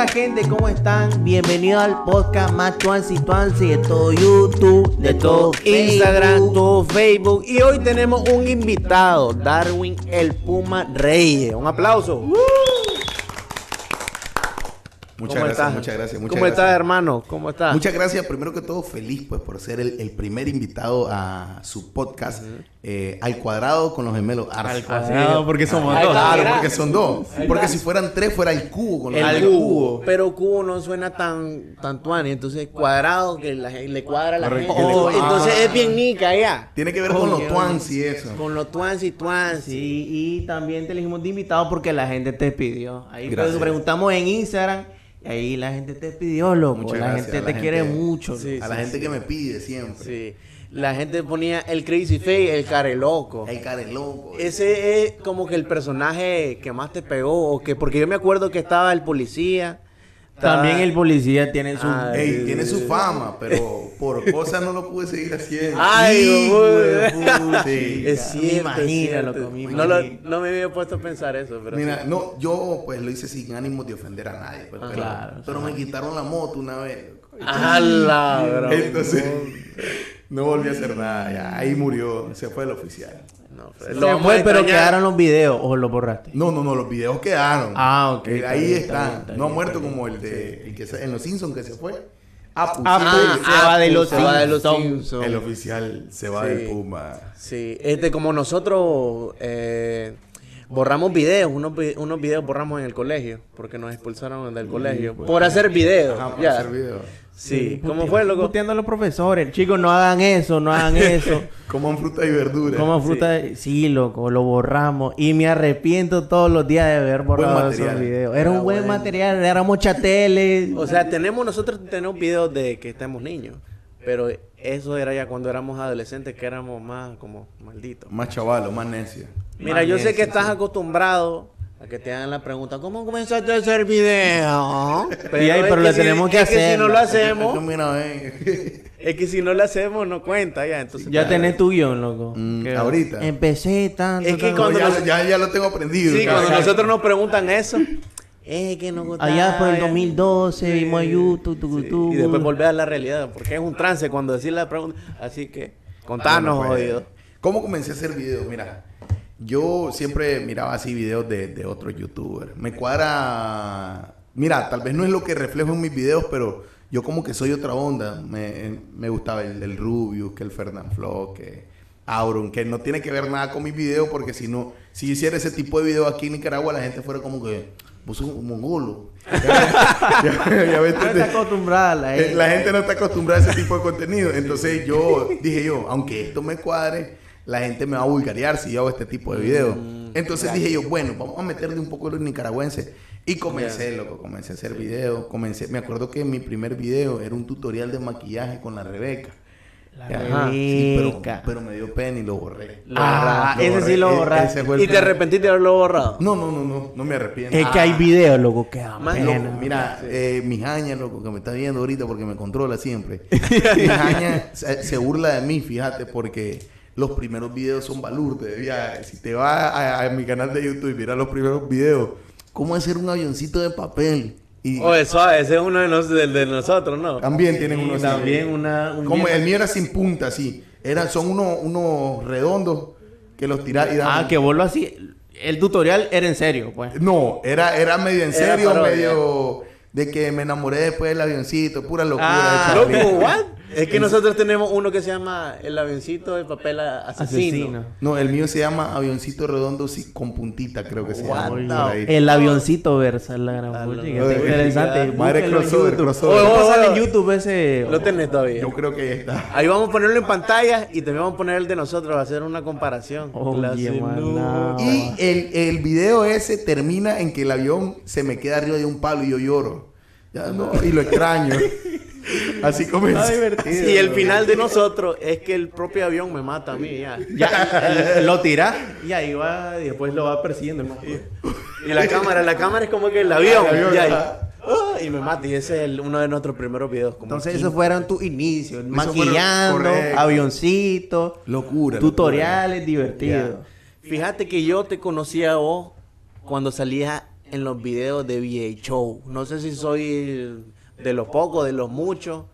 onda, gente? ¿Cómo están? Bienvenidos al podcast más tuansi tuansi de todo YouTube, de todo Instagram, todo Facebook. Y hoy tenemos un invitado, Darwin el Puma Reyes. Un aplauso. Muchas ¿Cómo gracias, estás? muchas gracias. Muchas ¿Cómo gracias. estás, hermano? ¿Cómo estás? Muchas gracias, primero que todo, feliz pues por ser el, el primer invitado a su podcast eh, Al Cuadrado con los gemelos Arce. Al cuadrado, porque somos dos. Claro, porque son dos. Porque si fueran tres, fuera el cubo con los El gemelos. cubo. Pero cubo no suena tan, tan tuani. Entonces, cuadrado que la gente- le cuadra a la gente. Oh, cuadra. entonces es bien nica ya. Tiene que ver con los twans y eso. Con los twans y twans. Y, y también te elegimos de invitado porque la gente te pidió. Ahí pues, Gracias. preguntamos en Instagram. Y ahí la gente te pidió, loco. Muchas la gracias gente la te quiere mucho. Sí, a la gente que me pide siempre. Sí. La gente ponía el Crazy Face, el care loco. El cara es loco. Ese es como que el personaje que más te pegó. O que, porque yo me acuerdo que estaba el policía. También el policía tiene su... Ah, Ey, tiene su fama, pero por cosas no lo pude seguir haciendo. Ay, güey. Sí, es cierto. no, lo- no me había puesto a pensar eso, pero. Mira, sí. no, yo pues lo hice sin ánimo de ofender a nadie. pues, pero, claro, pero me quitaron la moto una vez. ¡Hala, bro! Entonces, no volví a hacer nada. Ya, ahí murió. Se fue el oficial. No, lo fue, pero extrañar. quedaron los videos o lo borraste. No, no, no, los videos quedaron. Ah, ok, Eh, está ahí bien, está están. bien, está no ha muerto bien. como el de el que se- en los Simpsons que se fue. Apu, sí, se va de los se va de los Simpsons. El oficial se va Sí. del Puma. Sí, este, como nosotros eh, borramos videos, unos, unos videos borramos en el colegio, porque nos expulsaron del colegio, por hacer videos. Ajá, ya. hacer videos. Sí, ¿cómo Pute- fue, loco? Puteando a los profesores. Chicos, no hagan eso, no hagan eso. Coman fruta y verdura. Como fruta... Sí. loco, lo borramos. Y me arrepiento todos los días de haber borrado esos videos. Era un buen material, éramos chateles. O sea, tenemos nosotros tenemos videos de que estamos niños, pero eso era ya cuando éramos adolescentes, que éramos más como malditos. Más chavalo, más necio. Mira, yo sé que estás acostumbrado a que te hagan la pregunta, ¿cómo comenzaste a hacer video? Y ahí, es pero le si- tenemos que es que si hacer. no lo hacemos, es que si no lo hacemos no cuenta ya, entonces Ya tenés tu guion, loco. Mm, ahorita. Empecé tanto. Es que tanto. cuando ya, nos- ya, ya lo tengo aprendido. Sí, cuando nosotros nos preguntan eso, es que nos gustaba. Allá por el ya. 2012 vimos a YouTube, tu, Sí, tu, Y después volver a la realidad, porque es un trance cuando decir la pregunta. Así que, contanos, Bueno, pues, jodido. ¿Cómo comencé a hacer videos? Mira, yo siempre miraba así videos de, de otros youtubers. Me cuadra... Mira, tal vez no es lo que reflejo en mis videos, pero yo como que soy otra onda. Me, me gustaba el, el Rubius, que el Fernand Flo, que Auron, que no tiene que ver nada con mis videos, porque si no, si hiciera ese tipo de videos aquí en Nicaragua, la gente fuera como que, vos sos un mongolo. Ya, ya- ya No está acostumbrada la Eh, La gente no está acostumbrada a ese tipo de contenido. Entonces yo dije yo, aunque esto me cuadre, la gente me va a vulgarear si yo hago este tipo de videos. Entonces dije yo, bueno, vamos a meterle un poco los nicaragüenses. Y comencé, loco, comencé a hacer videos. Comencé, me acuerdo que mi primer video era un tutorial de maquillaje con la Rebeca. La Ajá, sí, pero, me dio pena y lo borré. Ah, ese borré. sí lo E- ese el ¿Y te arrepentiste de haberlo borrado? No, no, no, no, no me arrepiento. Es que hay videos, loco, que da pena. Mira, eh, mi jaña, loco, que me está viendo ahorita porque me controla siempre. mi jaña se, se burla de mí, fíjate, porque los primeros videos son balurdes. Ya, si te vas a, a mi canal de YouTube y miras los primeros videos, cómo hacer un avioncito de papel. Y Oye, suave, ese es uno de, nos- de nosotros, ¿no? también tienen Y unos así. también una... un Como el mío era sin punta, así. Era, son unos, unos redondos que los tiras y dan. Ah, que vos lo hacías... El tutorial era en serio, pues. No, era, era medio en serio, medio de que me enamoré después del avioncito, pura locura. Ah, de Loco, what? Es que nosotros tenemos uno que se llama el avioncito de papel a- asesino. Asesino. No, el mío se llama avioncito redondo sí, con puntita, creo que se What llama. ahí. El avioncito versa la gran Ah, no, no, no, interesante. no, madre crossover, YouTube. crossover. ¿Cómo Oh, sale en oh, YouTube ese? Lo tenés todavía. Yo creo que ahí está. Ahí vamos a ponerlo en pantalla y también vamos a poner el de nosotros, a hacer una comparación. No. no. Y el, el video ese termina en que el avión se me queda arriba de un palo y yo lloro. Ya no, y lo extraño. Así comienza. Y el final de nosotros es que el propio avión me mata a mí ya. Ya, el- lo tira y ahí va y después lo va persiguiendo. ¿no? Y la cámara, la cámara es como que el avión. El avión, ya, y- me mata. Y ese es el- uno de nuestros primeros videos. Como Entonces aquí. esos fueron tus inicios, maquillando, avioncitos, Locura. tutoriales divertidos. Fíjate que yo te conocí a vos cuando salías en los videos de VH Show. No sé si soy de los pocos, de los muchos.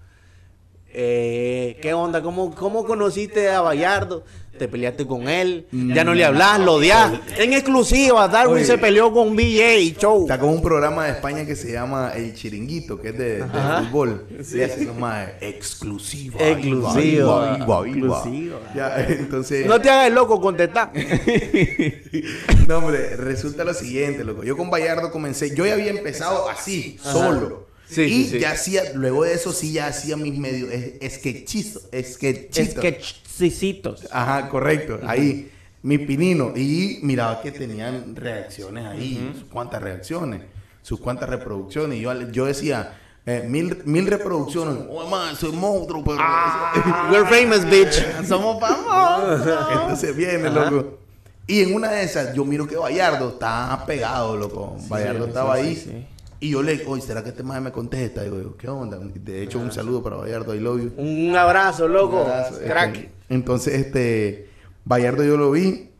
Eh, ¿Qué onda? ¿Cómo, ¿Cómo conociste a Bayardo? te peleaste con él, ya no le hablas, lo odias. En exclusiva, Darwin se peleó con BJ Show. Está con un programa de España que se llama El Chiringuito, que es de, fútbol. Sí. Y más exclusiva. Exclusiva. Exclusiva. Ya, entonces... No te hagas loco, contestar. no, hombre, resulta lo siguiente, loco. Yo con Bayardo comencé, yo ya había empezado así, solo. Sí, y ya hacía, luego de eso sí ya hacía mis medios sketchitos. Sketchitos. Ajá, correcto. Ahí, mi pinino. Y miraba que tenían reacciones ahí. Sus cuantas reacciones. Sus cuantas reproducciones. Y yo, yo decía, eh, mil, mil reproducciones. Oh, man, soy monstruo. Pero... Ah, we're famous, bitch. Somos famosos. Entonces viene, loco. Y en una de esas, yo miro que Bayardo está pegado, loco. Bayardo estaba ahí. Y yo le, oye, ¿será que este madre me contesta? Y digo, ¿qué onda? De hecho, un saludo para Bayardo, I love you. Un abrazo, loco. Este, Crack. entonces, este, Bayardo yo lo vi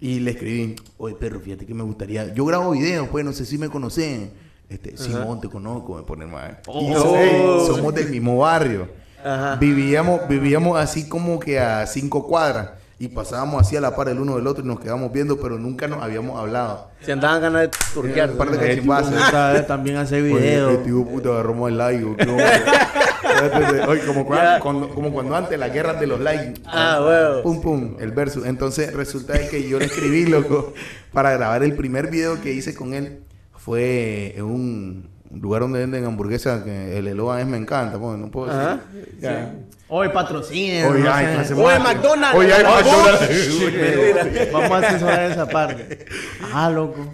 y le escribí, oye, perro, fíjate que me gustaría. Yo grabo videos, pues, no sé si me conocen. Este, Simón, te conozco, me pone más. Oh. somos del mismo barrio. Ajá. Vivíamos, vivíamos así como que a cinco cuadras y pasábamos así a la par el uno del otro y nos quedamos viendo, pero nunca nos habíamos hablado. Se andaban ganas de turquear. Un par de cachimbazos. También hace videos. El tío puta agarró el like. Oye, como, cuando, como cuando antes las guerras de los likes. Ah, bueno. Pum, pum, el verso. Entonces resulta que yo le escribí, loco, para grabar el primer video que hice con él. Fue un lugar donde venden hamburguesas que el Eloa me encanta. Pues, no puedo decir. Hoy patrocina. Hoy hay Hoy McDonald's. Hoy hay McDonald's. Vamos a asesorar esa parte. Ah, loco.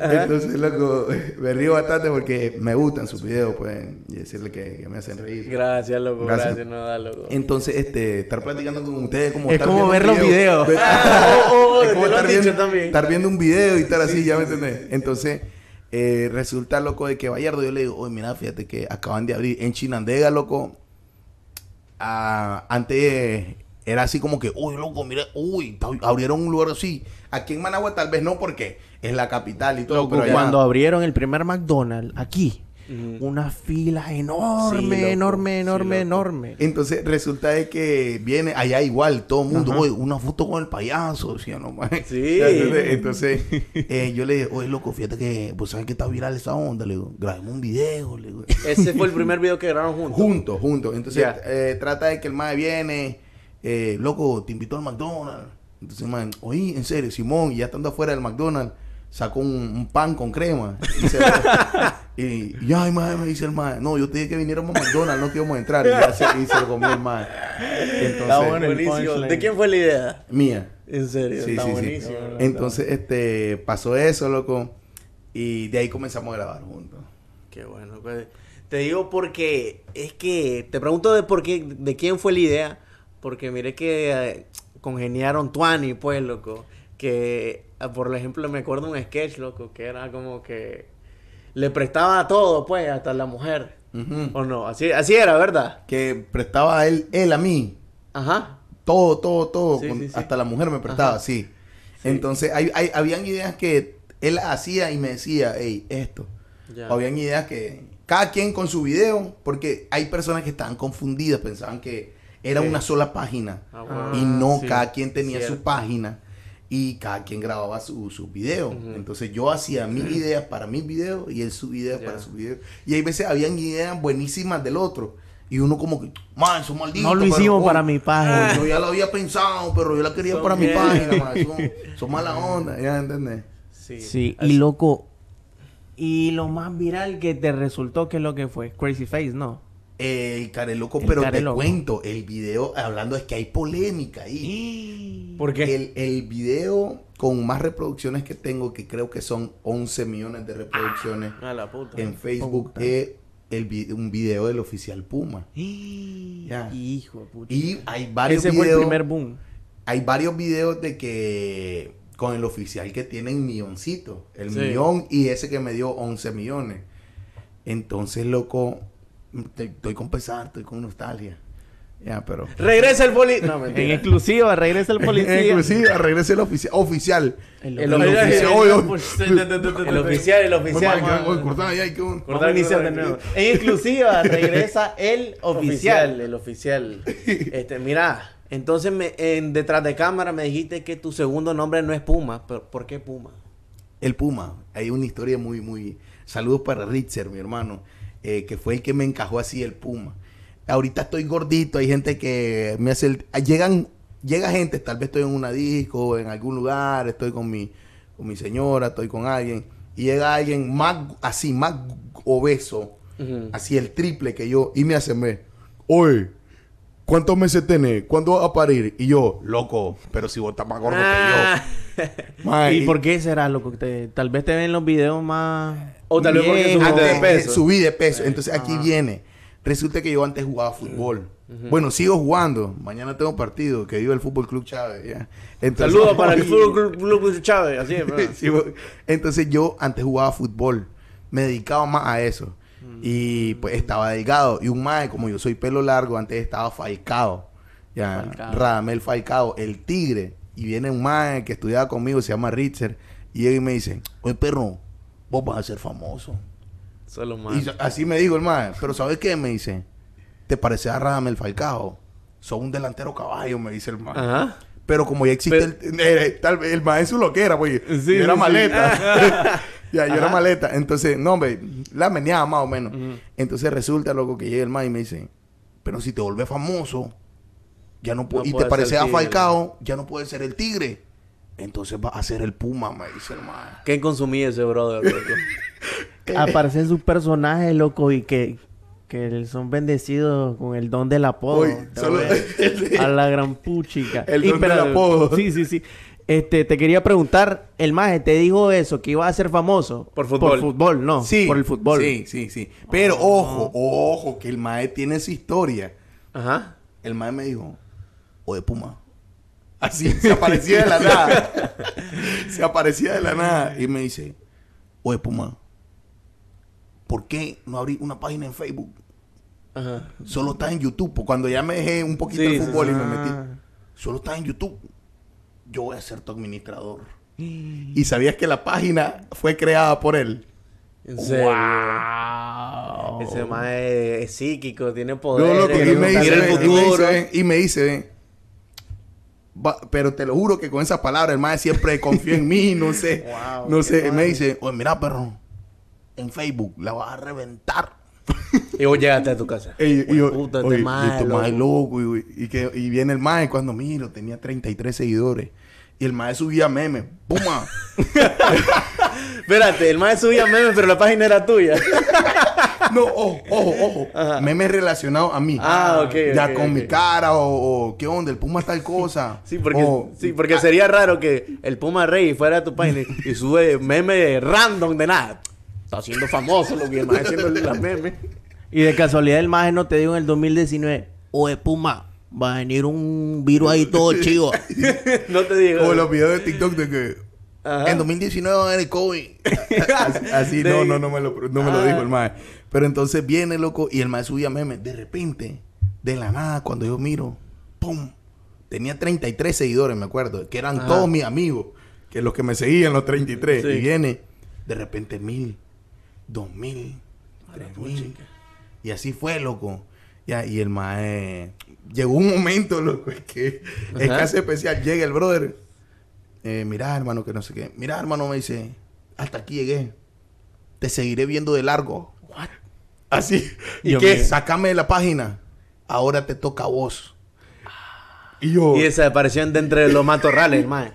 Entonces, loco, me río bastante porque me gustan sus videos, pues, y decirle que, me hacen reír. Gracias, loco, gracias, no da, loco. Entonces, este, estar platicando con ustedes como Es como ver los videos. Ah, oh, oh, es como estar viendo, estar viendo un video y estar así, ya me entendés. Entonces, eh, resulta, loco, de que Bayardo, yo le digo, oye, mira, fíjate que acaban de abrir en Chinandega, loco, antes era así como que, uy, loco, mira, uy, abrieron un lugar así. Aquí en Managua tal vez no porque es la capital y todo. pero cuando abrieron el primer McDonald's aquí, una fila enorme, enorme, enorme, enorme. Entonces resulta de que viene allá igual, todo el mundo, oye, una foto con el payaso, ¿sí no? Sí. Entonces, eh, yo le dije, oye, loco, fíjate que, pues sabes que está viral esa onda, le digo, grabemos un video, le digo. Ese fue el primer video que grabaron juntos. Juntos, juntos. Entonces, eh, trata de que el mae viene, eh, loco, te invitó al McDonald's. Entonces, man, oye, en serio, Simón, y ya estando afuera del McDonald's, sacó un, pan con crema. Y, se, y, ay, madre, me dice el madre, no, yo te dije que viniéramos a McDonald's, no que íbamos a entrar. Y, ya se, y se lo comió el madre. Entonces, ¿De quién fue la idea? Mía. En serio, sí, está sí, buenísimo. Entonces, este, pasó eso, loco. Y de ahí comenzamos a grabar juntos. Qué bueno. Pues, te digo porque es que te pregunto de por qué, de quién fue la idea. Porque mire que eh, congeniaron Tuani, pues, loco. Que por ejemplo, me acuerdo un sketch, loco, que era como que le prestaba todo, pues, hasta la mujer. ¿O no? Así, así era, ¿verdad? Que prestaba a él, él a mí. Ajá. Todo, todo, todo. Hasta la mujer me prestaba, sí. Entonces, hay, hay, habían ideas que él hacía y me decía, hey, esto. Habían ideas que cada quien con su video, porque hay personas que estaban confundidas, pensaban que era una sola página. Ah, y no, cada quien tenía su página y cada quien grababa su, su video. Entonces yo hacía mis ideas para mis videos y él su ideas para su video. Y hay veces habían ideas buenísimas del otro. Y uno como que, man, son malditos. No lo hicimos para mi página. Yo ya lo había pensado, pero yo la quería para mi página, man. Son, mala onda, ¿ya entendés? Sí. sí. Y loco, y lo más viral que te resultó, ¿qué es lo que fue? Crazy Face, ¿no? El Careloco, pero te cuento, el video, hablando es que hay polémica ahí. ¿Por qué? El, el, video con más reproducciones que tengo, que creo que son 11 millones de reproducciones ah, en Facebook, es el, un video del oficial Puma. Hijo de puta. Y hay varios Ese fue el primer boom. Hay varios videos de que con el oficial que tienen milloncito, el millón y ese que me dio 11 millones. Entonces, loco, estoy con pesar, estoy con nostalgia. Ya, pero... Regresa el policía. No, En exclusiva, regresa el policía. Inclusive, regrese el oficial. Oficial. El, El oficial. El oficial, el oficial. Cortá ahí, hay que un- Cortar de cortar. nuevo. En exclusiva, regresa el Oficial, oficial. el oficial. Este, mira, entonces me, en, detrás de cámara me dijiste que tu segundo nombre no es Puma. Pero, ¿Por qué Puma? El Puma. Hay una historia muy, muy... Saludos para Ritzer, mi hermano. Eh, que fue el que me encajó así el Puma. Ahorita estoy gordito. Hay gente que me hace el... Llegan... Llega gente, tal vez estoy en una disco, en algún lugar, estoy con mi, con mi señora, estoy con alguien, y llega alguien más, así, más obeso, así el triple que yo, y me hace, me, oye, ¿cuántos meses tenés? ¿Cuándo vas a parir? Y yo, loco, pero si vos estás más gordo Ah. que yo. ¿Y por qué será loco? que te- tal vez te ven los videos más. O tal vez porque subiste de Antes, peso. Subí de peso. Entonces aquí viene. Resulta que yo antes jugaba fútbol. Bueno, sigo jugando. Mañana tengo partido. Que viva el Fútbol Club Chávez. ya. Entonces- Saludos para el Fútbol Club- Club Chávez. Así es. Entonces yo antes jugaba fútbol. Me dedicaba más a eso. Y pues estaba delgado. Y un mae, como yo soy pelo largo, antes estaba Falcao. Ya, Falcao. Radamel Falcao, el tigre. Y viene un mae que estudiaba conmigo, se llama Ritzer. Y llega y me dice, oye perro, vos vas a ser famoso. Solo Y más. so- así me dijo el mae. Pero ¿sabes qué? Me dice, ¿te pareces a Radamel Falcao? Sos un delantero caballo, me dice el. Ajá. Pero como ya existe el, eh, tal vez el maestro lo que era, pues Sí, yo era sí, maleta. ya, yo era maleta. Entonces, no, hombre, la meneaba más o menos. Entonces resulta, loco, que llega el maestro y me dice, pero si te vuelves famoso, ya no, y te pareces ser a. Falcao, ya no puedes ser el tigre. Entonces vas a ser el puma, me dice el maestro. ¿Qué consumí ese brother, loco? Aparecen sus personajes, loco, y que, que son bendecidos con el don del apodo. Solo- a- la gran puchica. El Y, don del apodo. Sí, sí, sí. Este, te quería preguntar, el maje te dijo eso, que iba a ser famoso. Por fútbol. Por fútbol, no. Sí, Por el fútbol. Sí, sí, sí. Pero ojo, ojo, que el maestro tiene su historia. Ajá. El maestro me dijo, oye, Puma. Así, se aparecía de la nada. se aparecía de la nada. Y me dice, oye, Puma, ¿por qué no abrí una página en Facebook? Ajá. Solo está en YouTube. Pues Cuando ya me dejé un poquito Sí, el fútbol sí. y me metí. Ah. Solo está en YouTube. Yo voy a ser tu administrador. Y sabías que la página fue creada por él. En serio. Wow. Ese más es, es psíquico, tiene No, poder. loco, y me dice, el y me futuro. dice, y me pero te lo juro que con esas palabras el maestro siempre confió en mí, no sé, Wow, no sé, me dice, oye, mira, perro, en Facebook la vas a reventar. Y vos llegaste a tu casa. Y, y yo, Puta, este oye, y este loco. loco, y, y que, y viene el mae cuando miro, tenía 33 seguidores, y el mae subía memes, ¡puma! Espérate, el más subía memes, pero la página era tuya. No, ojo, ojo, ojo, memes relacionados a mí. Ah, ok, Ya con mi cara, o, o, ¿qué onda? El Puma tal cosa. Sí, porque, O- sí, porque sería raro que el Puma Rey fuera a tu página y sube memes random de nada. Está siendo famoso lo que más haciendo las memes. Y de casualidad el maje no te dijo en el 2019, oye Puma, va a venir un virus ahí todo chivo. No te digo. Como los videos de TikTok de que Ajá. en 2019 va a haber el COVID. así, así, De- no, no, no me lo, no me lo Ah. dijo el mae. Pero entonces viene, loco, y el mae subía memes. De repente, de la nada, cuando yo miro, ¡pum! Tenía 33 seguidores, me acuerdo, que eran Ajá. todos mis amigos, que los que me seguían, los 33. Sí. Y viene, de repente, mil, dos mil, tres mil. Y así fue, loco. Ya, y el mae... Llegó un momento, loco, es que es casi especial. Llega el brother. Eh, mira, hermano, que no sé qué. Mira, hermano, me dice, hasta aquí llegué. Te seguiré viendo de largo. Así. ¿Y Dios qué? Sácame de la página. Ahora te toca a vos. Y yo... Y desapareció de entre los matorrales, el mae.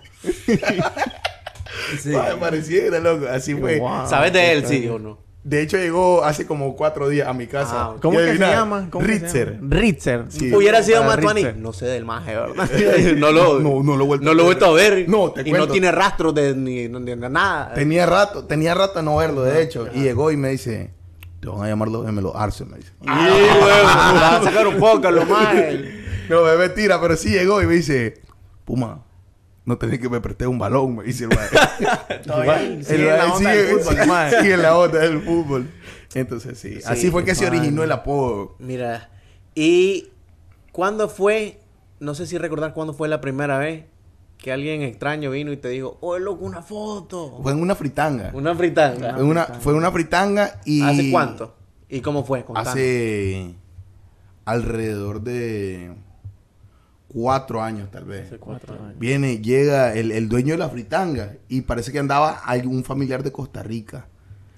Sí. Ay, pareciera, loco. Así fue. Wow. ¿Sabes de él, sí o no? De hecho, llegó hace como cuatro días a mi casa. Ah, ¿Cómo que se llama? ¿Cómo Ritzer. llama? Ritzer. Sí. Hubiera sido Matuani. No sé del maje, ¿verdad? no lo, No, no lo he vuelto no a lo he vuelto a ver. No, te Y cuento. no tiene rastros de ni, de nada. Tenía rato, tenía rato de no verlo, de hecho. Y llegó y me dice, te van a llamar los gemelos Arce, me dice. Y luego, va a sacar un poco lo más. No, bebé, tira, pero sí llegó y me dice, Puma, no tenés que me prestar un balón, me dice el mae. Todavía sigue en la onda del fútbol, sigue en la onda del fútbol. Entonces sí, así fue que se originó el apodo. Mira, y ¿Cuándo fue, no sé si recordar cuándo fue la primera vez que alguien extraño vino y te dijo, oh, loco, una foto? Fue en una fritanga. Una fritanga. Fue una, fue una fritanga y... ¿Hace cuánto? ¿Y cómo fue? Hace alrededor de cuatro años tal vez. Hace cuatro años. Viene, llega el, el dueño de la fritanga y parece que andaba algún familiar de Costa Rica.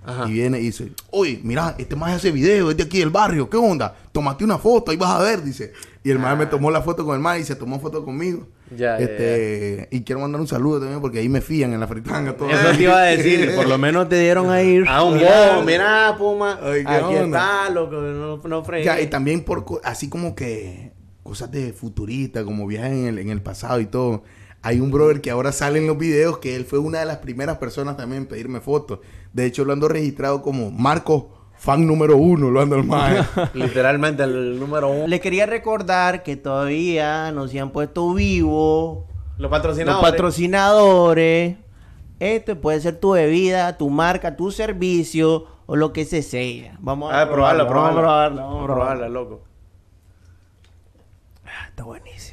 Ajá. Y viene y dice, oye, mira, este más hace video, es de aquí del barrio, ¿qué onda? Tomaste una foto, ahí vas a ver, dice. Y el más me tomó la foto con el más y se tomó foto conmigo. Ah. Ya, ya, este, Y quiero mandar un saludo también porque ahí me fían en la fritanga. todo. Eso te iba a decir. Por lo menos te dieron a ir. Ah, un bobo, mira, Puma. Ay, ¿qué aquí onda? está, loco, no, no. Ya, y también por así como que cosas de futurista, como viajes en el, en el pasado y todo. Hay un brother que ahora sale en los videos que él fue una de las primeras personas también en pedirme fotos. De hecho, lo ando registrado como Marco, fan número uno, lo ando el más. Literalmente el número uno. Le quería recordar que todavía no se han puesto vivos Los los patrocinadores. patrocinadores. Esto puede ser tu bebida, tu marca, tu servicio o lo que se sea. Vamos Ah, probarla, Vamos a probarla. probarla. Vamos Vamos a probarla, loco. Ah, está buenísimo.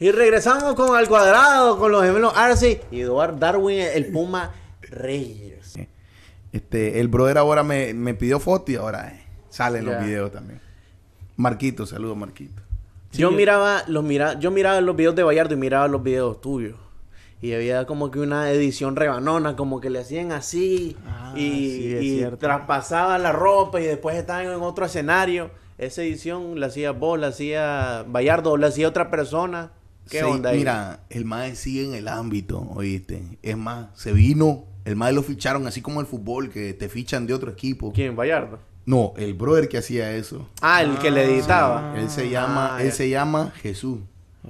Y regresamos con Al Cuadrado, con los gemelos Arce y Eduard Darwin, el Puma Reyes. Este, el brother ahora me, me pidió foto y ahora eh, sale en Ya. los videos también. Marquito, saludos Marquito. yo miraba los mira, yo miraba los videos de Vallardo y miraba los videos tuyos. Y había como que una edición rebanona, como que le hacían así Ah, y, sí, traspasaba la ropa y después estaban en otro escenario. Esa edición la hacía vos, la hacía Vallardo, o la hacía otra persona. ¿Qué Sí, onda ahí? Mira, el MAE sigue en el ámbito, oíste. Es más, se vino, el MAE lo ficharon así como el fútbol, que te fichan de otro equipo. ¿Quién? Vallardo. No, el brother que hacía eso. Ah, el que le editaba. Él se llama, Ah, él ya. se llama Jesús.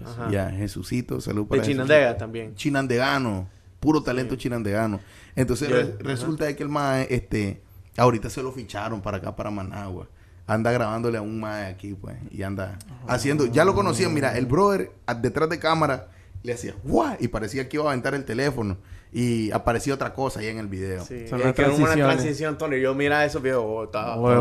Ajá. Ya, Jesucito, salud De para Jesús. Chinandega también. Chinandegano, puro talento chinandegano. Entonces Ya, re- ajá. resulta de que el MAE, este, ahorita se lo ficharon para acá, para Managua. Anda grabándole a un MAE aquí, pues, y anda haciendo, ya lo conocían, mira, el brother a- detrás de cámara le hacía, ¡guau! Y parecía que iba a aventar el teléfono. Y aparecía otra cosa ahí en el video. Sí, Son es que era una transición, Tony. Yo mira oh, está, oye.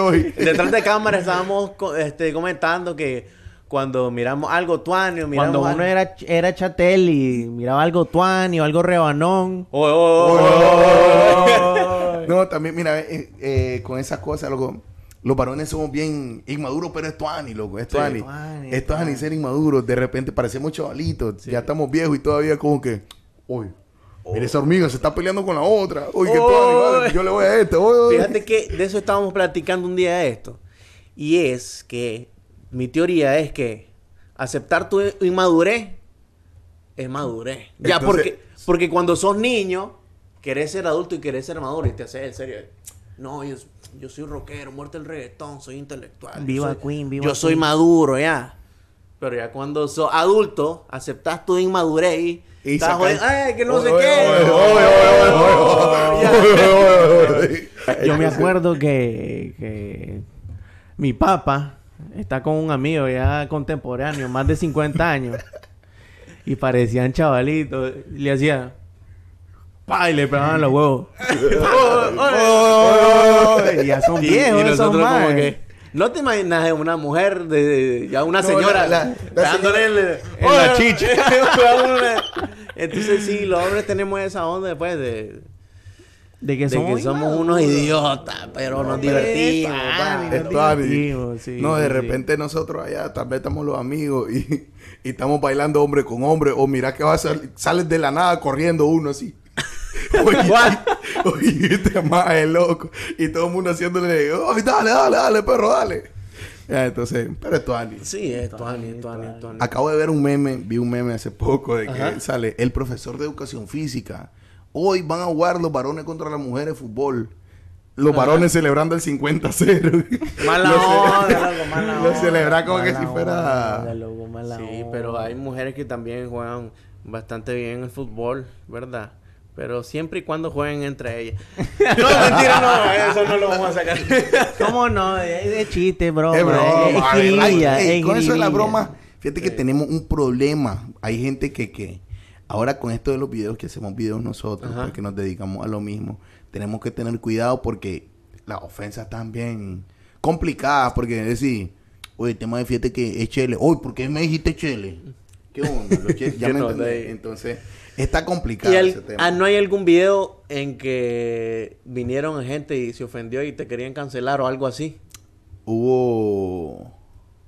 oye. Detrás de cámara estábamos co- este, comentando que cuando miramos algo tuanio, miramos Cuando uno algo- era, era chatel y miraba algo tuani o algo rebanón. Oye, oye, oye, No, también, mira, eh, eh, con esas cosas, loco, los varones somos bien inmaduros, pero es tuani, loco, es tuani. tuani, es tuani ser inmaduros. De repente parecemos chavalitos, ya estamos viejos y todavía como que, uy, mira esa hormiga, se está peleando con la otra. Uy, Oy. vale, yo le voy a esto. uy, uy. Fíjate que de eso estábamos platicando un día de esto. Y es que mi teoría es que aceptar tu inmadurez es madurez. Ya, Entonces- porque, porque cuando sos niño, querés ser adulto y querés ser maduro y te haces en serio. No, yo, yo soy rockero, muerto el reggaetón, soy intelectual. Viva soy- Queen, viva Yo soy Queen. maduro, ya. Pero ya cuando sos adulto, aceptas tu inmadurez y, Y estás jodiendo, "Ay, que no sé qué. oy, oy, oy, oy, Ya. oy, oy, oy, oy. Yo me acuerdo que, que mi papá está con un amigo ya contemporáneo, más de 50 años, y parecían chavalitos. y Le hacía... ¡Pa! Y le pegaban los huevos. Y ya son Y- viejos y esos nosotros como que no te imaginas una mujer de, de- ya una No, señora la- la- la dándole el- en la chicha. Entonces sí los hombres tenemos esa onda después de, De que de somos, que somos unos idiotas pero nos pero divertimos es pa. tuani, Es tuani. divertimos, sí, no, de sí, repente nosotros allá tal vez estamos los amigos y, y estamos bailando hombre con hombre. O mira que va a sal- sales de la nada corriendo uno así. Oye, este más es loco. Y todo el mundo haciéndole, "Ay, dale, dale, dale, perro, dale. Entonces, pero es tuani. sí es tuani, tuani, tuani. Acabo de ver un meme, vi un meme hace poco de que Ajá. sale el profesor de educación física. Hoy van a jugar los varones contra las mujeres de fútbol. Los varones celebrando el 50-0. mala Lo onda loco, mala Lo onda. celebra como que si fuera. onda, loco, mala sí onda. pero hay mujeres que también juegan bastante bien el fútbol verdad pero siempre y cuando jueguen entre ellas. No, mentira, no, eso no lo vamos a sacar. ¿Cómo no? Es de chiste, broma. Es broma, Es Ay, ey, es con eso de la broma, fíjate que tenemos un problema. Hay gente que, que ahora con esto de los videos que hacemos videos nosotros, Ajá. porque nos dedicamos a lo mismo, tenemos que tener cuidado porque las ofensas están bien complicadas porque decir, oye, tema de fíjate que es chele. Oye, ¿por qué me dijiste chele? ¿Qué onda? Los ya me entendés. Entonces, está complicado ¿Y al- ese tema. ah, no hay algún video en que vinieron gente y se ofendió y te querían cancelar o algo así? Hubo.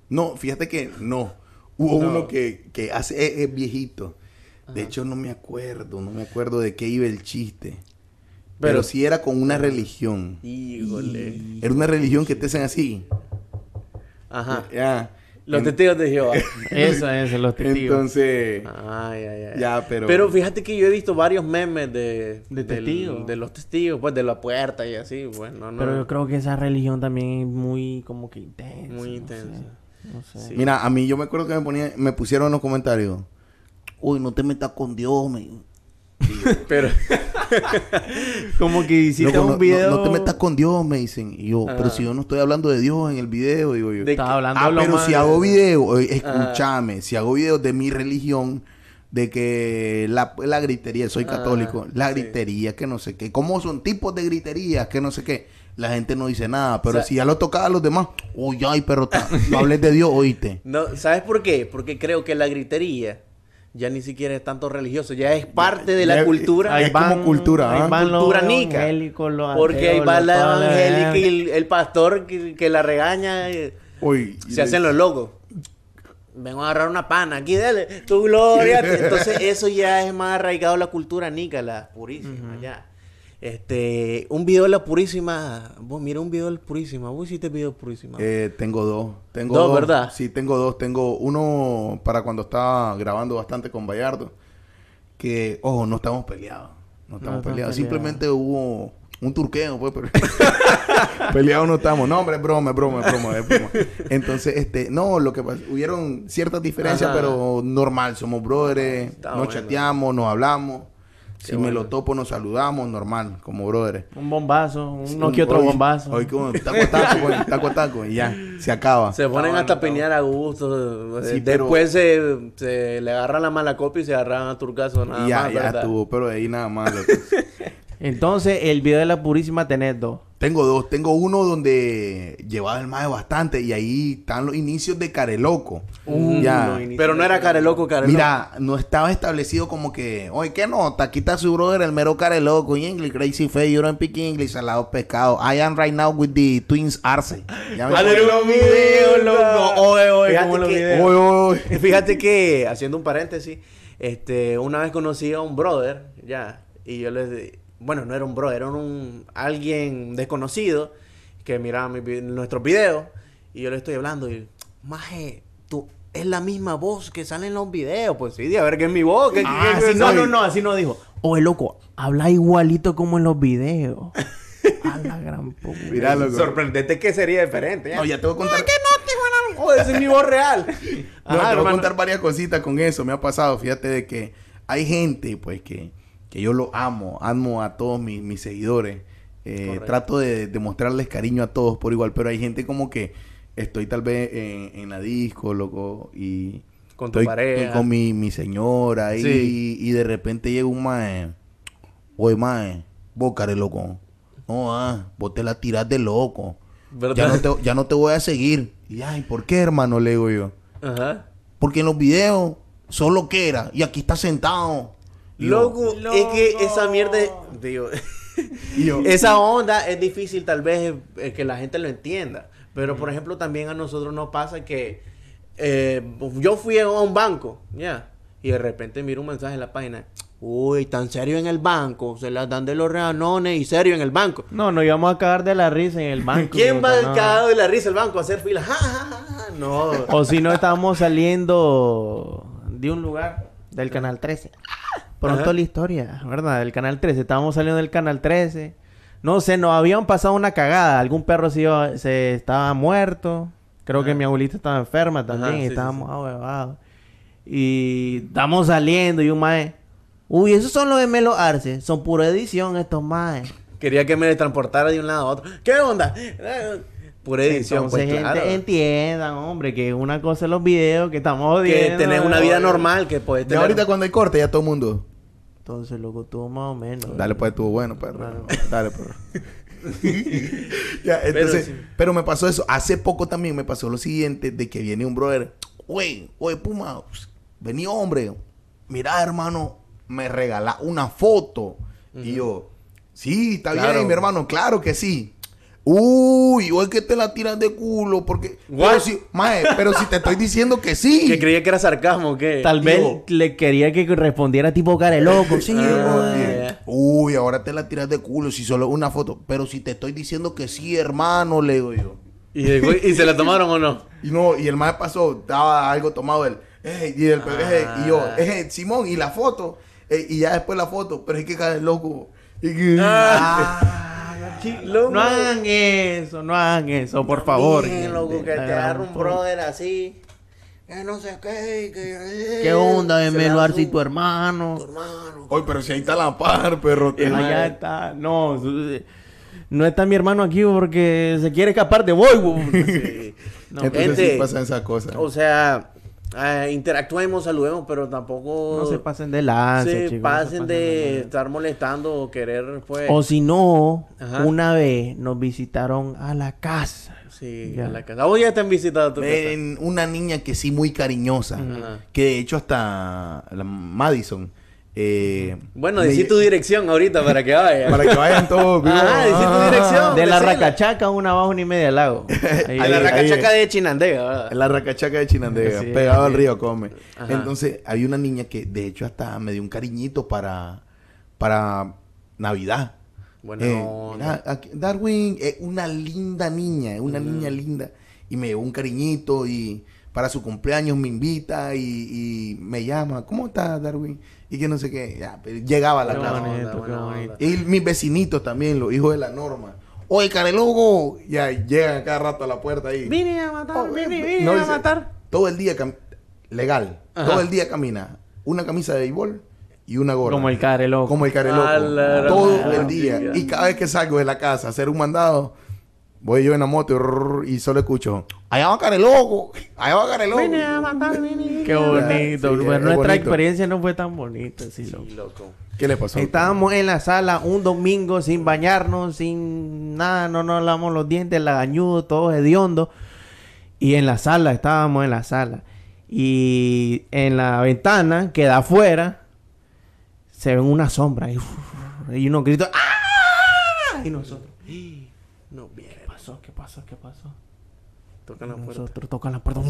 No, fíjate que no. Hubo No. uno que, que hace, es, es viejito. De hecho, no me acuerdo, no me acuerdo de qué iba el chiste. Pero, Pero- sí era con una religión. Híjole. Era una religión que te hacen así. Ajá. Ya. Los En- testigos de Jehová. Eso, eso, los testigos. Entonces, Ay, ay, ay. ya, pero. Pero fíjate que yo he visto varios memes de, testigos. de los testigos, pues de la puerta y así, bueno, no. Pero yo creo que esa religión también es muy como que intensa. Muy no intensa. sé, No sé. Sí. Mira, a mí yo me acuerdo que me ponía, me pusieron en los comentarios. Uy, no te metas con Dios, me. Pero Como que hiciste Loco, no, un no- video. no te metas con Dios, me dicen. Y yo, pero Ajá. si yo no estoy hablando de Dios en el video, digo yo. De- Estaba hablando Ah, pero más- si hago video, escúchame, si hago videos de mi religión, de que la, la gritería, soy Ah, católico, la sí. gritería, que no sé qué, cómo son tipos de griterías, que no sé qué, la gente no dice nada, pero O sea- si ya lo tocaba a los demás, uy, ay, pero no hables de Dios, oíste. no, ¿sabes por qué? Porque creo que la gritería ya ni siquiera es tanto religioso, ya es parte de la ya- cultura. ahí es como cultura, ahí van los Cultura nica. los Porque ahí va la evangélica y el, el pastor que, que la regaña. eh, Uy, Se hacen los locos. Vengo a agarrar una pana, aquí dale, tu gloria. Entonces, eso ya es más arraigado a la cultura nica, la purísima, ya. Este, un video de la purísima. Vos mira un video de la purísima. Vos hiciste video de purísima. Eh, tengo dos. Tengo Dos, ¿verdad? Sí, tengo dos. Tengo uno para cuando estaba grabando bastante con Bayardo. Que, ojo, no estamos peleados. No estamos peleados. Simplemente hubo un turqueo, pues, pero... peleados no estamos. No, hombre, es broma, es broma, es broma, es broma. Entonces, este... No, lo que pasa... Hubieron ciertas diferencias, Ajá. pero normal. Somos brothers. Está nos bueno. chateamos, nos hablamos. Si me lo topo, nos saludamos. Normal, como brothers. Un bombazo, uno que otro bombazo. Hoy como taco a taco, pues, taco a taco, y ya, se acaba. se ponen hasta a piñar a gusto. Sí, eh, pero- Después se, se le agarra la mala copia y se agarran a turcaso nada ya, más, ya ¿verdad? estuvo, pero de ahí nada más. Entonces, el video de la purísima tenés dos. Tengo dos, tengo uno donde llevaba el maje bastante y ahí están los inicios de Careloco. Uh, ya. Pero no era careloco, careloco. Mira, no estaba establecido como que, oye, ¿qué nota? Aquí está su brother, el mero Careloco, y English, Crazy Face, you don't speak English, al lado pescado. I am right now with the Twins Arce. Ya me- los videos, loco. Oye, oye, Fíjate como los que- videos. Oye, oye. Fíjate que, haciendo un paréntesis, este, una vez conocí a un brother, ya, y yo les di- bueno, no era un brother, era un alguien desconocido que miraba mi nuestros videos, y yo le estoy hablando, y, maje, tú, es la misma voz que sale en los videos, pues sí, de a ver qué es mi voz, que, Ah, así no, no, no, así no dijo. Oye, loco, habla igualito como en los videos. A la gran puta. Mira, loco. Sorprendente que sería diferente, No, ya te voy a contar. Oh, ese es mi voz real. No, Ajá, te voy a contar varias cositas con eso. Me ha pasado, fíjate de que hay gente, pues, que, que yo lo amo. Amo a todos mis, mis seguidores. Eh, trato de, de mostrarles cariño a todos por igual. Pero hay gente como que estoy tal vez en, en la disco, loco, y... Con tu estoy pareja. con mi, mi señora y, Sí. y de repente llega un mae. Oye, mae, vos, care, loco. No, ah, vos te la tirás de loco. Ya no, te, ya no te voy a seguir. Y, ay, ¿por qué, hermano? Le digo yo. Ajá. Porque en los videos solo que era y aquí está sentado. Loco, es que esa mierda, es- digo, y yo- esa onda es difícil tal vez eh, que la gente lo entienda. Pero por ejemplo también a nosotros nos pasa que eh, yo fui a un banco, ya, y de repente miro un mensaje en la página. Uy, tan serio en el banco, se las dan de los reanones y serio en el banco. No, nos íbamos a cagar de la risa en el banco. ¿Quién va no. cagado de la risa al banco a hacer fila? Ja, ja, ja, ja. No. O si no, estábamos saliendo de un lugar del canal 13. Pronto Ajá. la historia, ¿verdad? Del canal 13. Estábamos saliendo del canal 13. No sé, nos habían pasado una cagada. Algún perro se, iba- se estaba muerto. Creo que mi abuelita estaba enferma también. Ajá, y sí, sí, estábamos ahuevados. Y estamos saliendo y un mae. Uy, esos son los de Melo Arce. Son pura edición estos maes. Quería que me transportara de un lado a otro. ¿Qué onda? Pura edición, Entonces, pues gente, claro. entiendan, hombre, que una cosa es los videos que estamos Que odiando. tenés una vida normal que puedes Ya tener. ahorita cuando hay corte, ya todo el mundo. Entonces, loco, tú más o menos. Dale, pues, estuvo bueno, perro. Claro. Dale, perro. Ya, entonces, sí. pero me pasó eso. Hace poco también me pasó lo siguiente, de que viene un brother, güey, oye, Puma, pues, vení hombre, mira hermano, me regala una foto. Y yo, sí, está Claro. bien, mi hermano, claro que sí. Uy, hoy que te la tiras de culo, porque... What? Pero si, mae, pero si te estoy diciendo que sí. Que creía que era sarcasmo, ¿qué? Tal vez Digo- le quería que respondiera tipo care loco. Sí, Ah, güey. ya. Uy, ahora te la tiras de culo si solo una foto. Pero si te estoy diciendo que sí, hermano, le digo yo. ¿Y, después- ¿Y se la tomaron o no? Y no, y el más pasó, estaba algo tomado él. "Ey", y, el, "Ey", y yo, Ah. "Ey, Simón, y la foto. Y ya después la foto, pero es que cae loco. Y que- Ah. No hagan eso, no hagan eso, por favor. Bien, loco, que te Hagan agarra un por- brother así. Que no sé qué, que... ¿Qué onda, Arce y un- tu hermano? Tu hermano. Oye, pero si ahí está la par, perro. Allá está. No, no está mi hermano aquí porque se quiere escapar de Volvo. Sí. No, Entonces gente, sí pasan esas cosas. O sea, eh, interactuemos, saludemos, pero tampoco... no se pasen de lanza, se chicos, no pasen se de lanza. estar molestando o querer, pues... O si no, Ajá. una vez nos visitaron a la casa. Sí, Ya. a la casa. Vos ya te han visitado a tu casa. Ven, una niña que sí muy cariñosa. Ajá. Que de hecho hasta la Madison. Eh, Bueno, decí tu dirección ahorita para que vaya. Para que vayan todos. vivo. Ajá, decí tu dirección. De la racachaca, una abajo, una y media al lago. Ahí- A la racachaca ahí- de Chinandega, ¿verdad? En la racachaca de Chinandega, Sí, pegado al río Come. Ajá. Entonces, había una niña que de hecho hasta me dio un cariñito para, para Navidad. Bueno, Eh, no, mira, aquí- Darwin es una linda niña, es una niña linda. Y me dio un cariñito y para su cumpleaños me invita y, y me llama, ¿cómo estás, Darwin? Y que no sé qué. Ya, pero llegaba a la Qué casa. Bonito, bonito. onda. Y mis vecinitos también, los hijos de la norma. Oye, Carelogo. Ya llegan cada rato a la puerta ahí. Vine a matar, Oh, vine, eh, vine no, a dice, matar. Todo el día, cam- legal, Ajá. todo el día camina. Una camisa de béisbol y una gorra. Como el care loco. Como el care loco. A la Todo el día. Y cada vez que salgo de la casa a hacer un mandado, voy yo en la moto y, y solo escucho, allá va care loco, allá va care loco. Vine a matar, vine. Qué bonito. sí, Pero es nuestra bonito. experiencia no fue tan bonita, sí, loco. Sí, loco. ¿Qué le pasó? Estábamos en la sala un domingo sin bañarnos, sin nada, no nos lavamos los dientes, lagañudo, todo hediondo. Y en la sala, estábamos en la sala. Y en la ventana, que da afuera, se ven una sombra. Y, y unos gritos. ¡Ah! Y nosotros. No, bien. ¿Qué ¿Qué puerta. Nosotros tocan la puerta.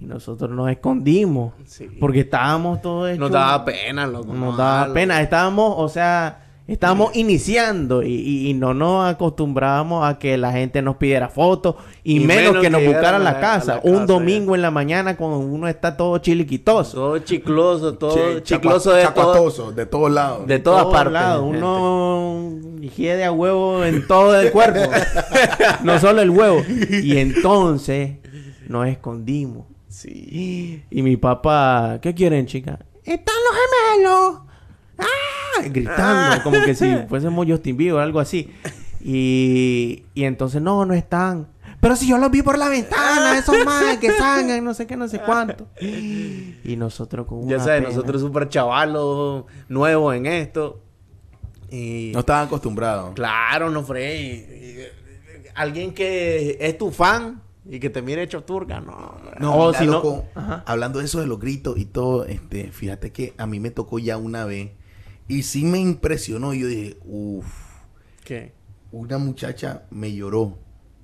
Y nosotros nos escondimos. Sí. Porque estábamos todos Nos daba pena, loco. nos daba pena. Estábamos, o sea, estábamos iniciando y, y- y no nos acostumbrábamos a que la gente nos pidiera fotos y, Y menos, menos que nos buscaran la casa. la Un casa, domingo en la mañana cuando uno está todo chiliquitoso. Todo chicloso, todo Che, chicloso chacua- de todo. de todos lados. De todas todos partes. lados. gente. Uno higiene a huevo en todo el cuerpo. no solo el huevo. Y entonces nos escondimos. Sí. Y mi papá, ¿qué quieren, chica? ¡Están los gemelos! ¡Ah! Gritando, como que si fuésemos Justin Bieber o algo así. Y, y entonces, no, no están. Pero si yo los vi por la ventana, esos más que salgan, no sé qué, no sé cuánto. Y nosotros con Ya una sabes, pena. nosotros súper chavalos, nuevos en esto. Y No estaban acostumbrados. claro, no fue. y- y- alguien que es tu fan y que te mire hecho turca, no. No, O mira, si no- loco, hablando de eso de los gritos y todo, este, fíjate que a mí me tocó ya una vez y sí me impresionó. Yo dije, uff, ¿Qué? una muchacha me lloró.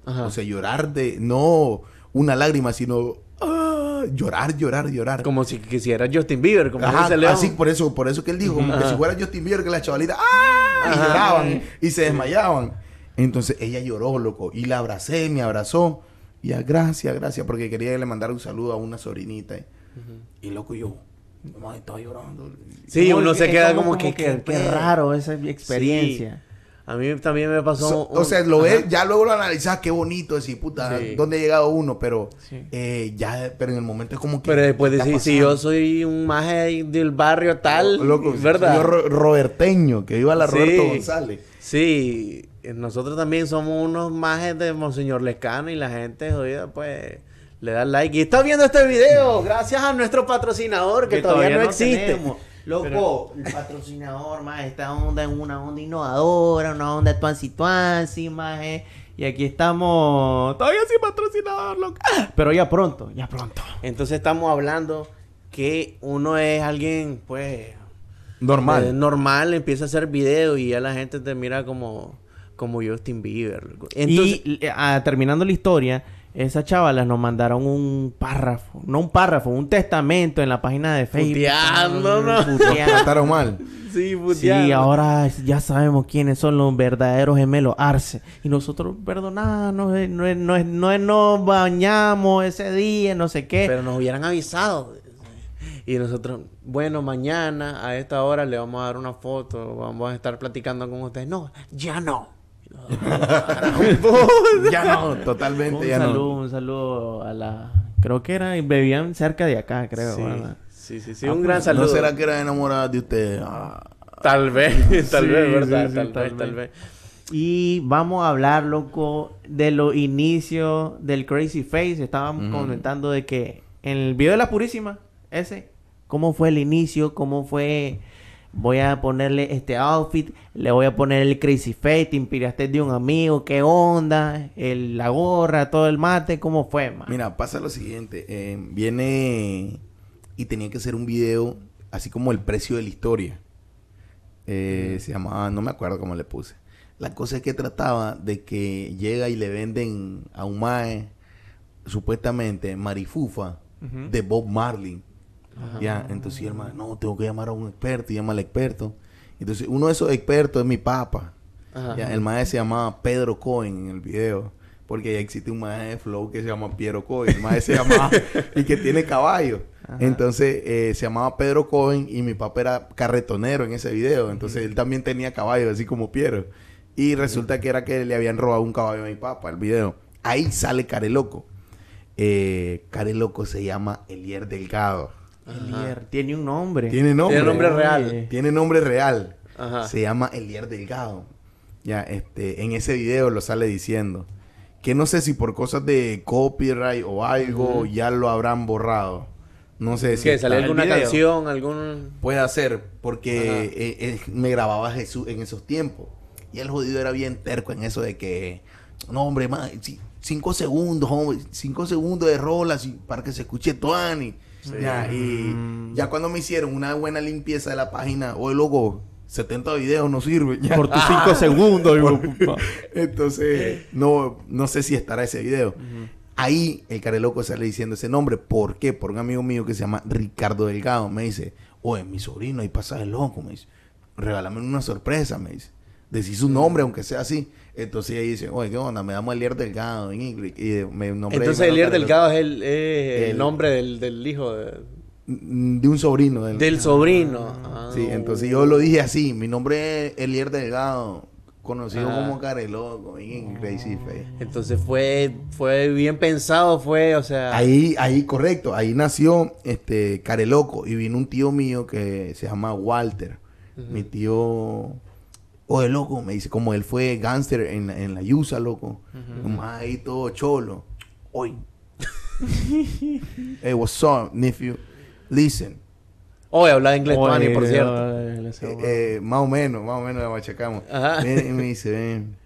Ajá. O sea, llorar de, no una lágrima, sino ah, llorar, llorar, llorar. como si quisiera Justin Bieber, como Ajá, así por eso, por eso que él dijo, como que si fuera Justin Bieber, que las chavalitas ¡ah! y lloraban y se desmayaban. Entonces ella lloró, loco, y la abracé, me abrazó. Y ya, gracias, gracias, porque quería que le mandara un saludo a una sobrinita. Y loco, yo, mamá, estaba llorando. Sí, Como uno que- se queda como- como, que, que- qué raro esa experiencia. A mí también me pasó. So- un- o sea, lo ves, ya luego lo analizas, qué bonito decir, puta, Sí. ¿dónde ha llegado uno? Pero Sí. eh, ya, pero en el momento es como que. Pero después ¿qué de está decir, si yo soy un maje del barrio tal, Loco, ¿verdad? Yo ro- roberteño, que iba a la Sí. Roberto González. Sí, nosotros también somos unos majes de Monseñor Lescano y la gente jodida, pues, le da like. Y está viendo este video gracias a nuestro patrocinador que, todavía, no existe. tenemos. Loco, el patrocinador, más esta onda es una onda innovadora, una onda tuancy tuancy, más Y aquí estamos todavía sin patrocinador, loco. Pero ya pronto, ya pronto. Entonces estamos hablando que uno es alguien, pues, Normal. eh, normal, empieza a hacer videos y ya la gente te mira como, como Justin Bieber. loco. Entonces, y ah, terminando la historia, esas chavalas nos mandaron un párrafo, no un párrafo, un testamento en la página de Facebook. Puteándonos. Puteando. Trataron mal. sí, Sí, puteando. ahora ya sabemos quiénes son los verdaderos gemelos Arce. Y nosotros, perdonadnos, eh, no, es- no, no, es- nos bañamos ese día, no sé qué. Pero nos hubieran avisado. Y nosotros, bueno, mañana a esta hora le vamos a dar una foto, vamos a estar platicando con ustedes. No, ya no. ya no, totalmente un ya saludo, no. un saludo a la... Creo que era, bebían cerca de acá, creo. sí, ¿verdad? sí, sí, sí, Ah, un pues, gran saludo. ¿No será que era enamorada de usted? Ah, Tal vez, tal Sí, vez, ¿verdad? sí, tal, tal vez, tal vez. Y vamos a hablar, loco, de los inicios del Crazy Face. Estábamos comentando de que en el video de la Purísima, ese, cómo fue el inicio, cómo fue. Voy a ponerle este outfit, le voy a poner el Crazy Face, te inspiraste de un amigo, qué onda, el, la gorra, todo el mate, cómo fue, man. Mira, pasa lo siguiente. eh, viene y tenía que ser un video así como el precio de la historia. Eh, Se llamaba, no me acuerdo cómo le puse. La cosa es que trataba de que llega y le venden a un mae, supuestamente, marifufa, de Bob Marley. Ya, entonces el mae, no, tengo que llamar a un experto, y llama al experto. Entonces, uno de esos expertos es mi papá. Ajá. Ya, el maestro se llamaba Pedro Cohen en el video. Porque ya existe un maestro de flow que se llama Piero Cohen. El maestro se llamaba y que tiene caballo. Ajá. Entonces eh, se llamaba Pedro Cohen y mi papá era carretonero en ese video. Entonces él también tenía caballo, así como Piero. Y resulta que era que le habían robado un caballo a mi papá, el video. Ahí sale Careloco. Eh, Careloco se llama Elier Delgado. Elier, tiene un nombre. Tiene nombre. Tiene nombre real. Tiene nombre real. Ajá. Se llama Elier Delgado. Ya, este, en ese video lo sale diciendo que no sé si por cosas de copyright o algo ya lo habrán borrado. No sé si que el alguna video. canción, algún... puede ser porque eh, eh, me grababa Jesús en esos tiempos y el jodido era bien terco en eso de que no hombre más cinco segundos hombre, cinco segundos de rolas y- para que se escuche Tuani Ya, y Mm. ya cuando me hicieron una buena limpieza de la página o el logo 70 videos no sirven ya. Por tus cinco segundos, hijo de puta. Entonces, no, no sé si estará ese video. Ahí el careloco sale diciendo ese nombre. ¿Por qué? Por un amigo mío que se llama Ricardo Delgado. Me dice, oye, mi sobrino, ahí pasa el loco. Me dice, regálame una sorpresa. Me dice, decir su nombre, aunque sea así. Entonces ahí dice, oye, ¿qué onda? Me llamo Elier Delgado en inglés. Y me nombré Entonces Elier. Delgado es el, es el El- nombre del, del hijo de- De un sobrino. Del, del sobrino. Ah. Sí, entonces yo lo dije así. Mi nombre es Elier Delgado. Conocido como Careloco en Crazy Face. Entonces fue, fue bien pensado, fue, o sea... Ahí, ahí, correcto. Ahí nació este Careloco y vino un tío mío que se llama Walter. Mi tío, oye, loco, me dice, como él fue gánster en, la- en la Yusa, loco. Como ahí todo cholo. Oye. hey, what's up, nephew? Listen. Hoy hablaba inglés, Oye, por cierto. eh, Eh, eh, más o menos, más o menos la machacamos. Ajá. Me dice, "Man,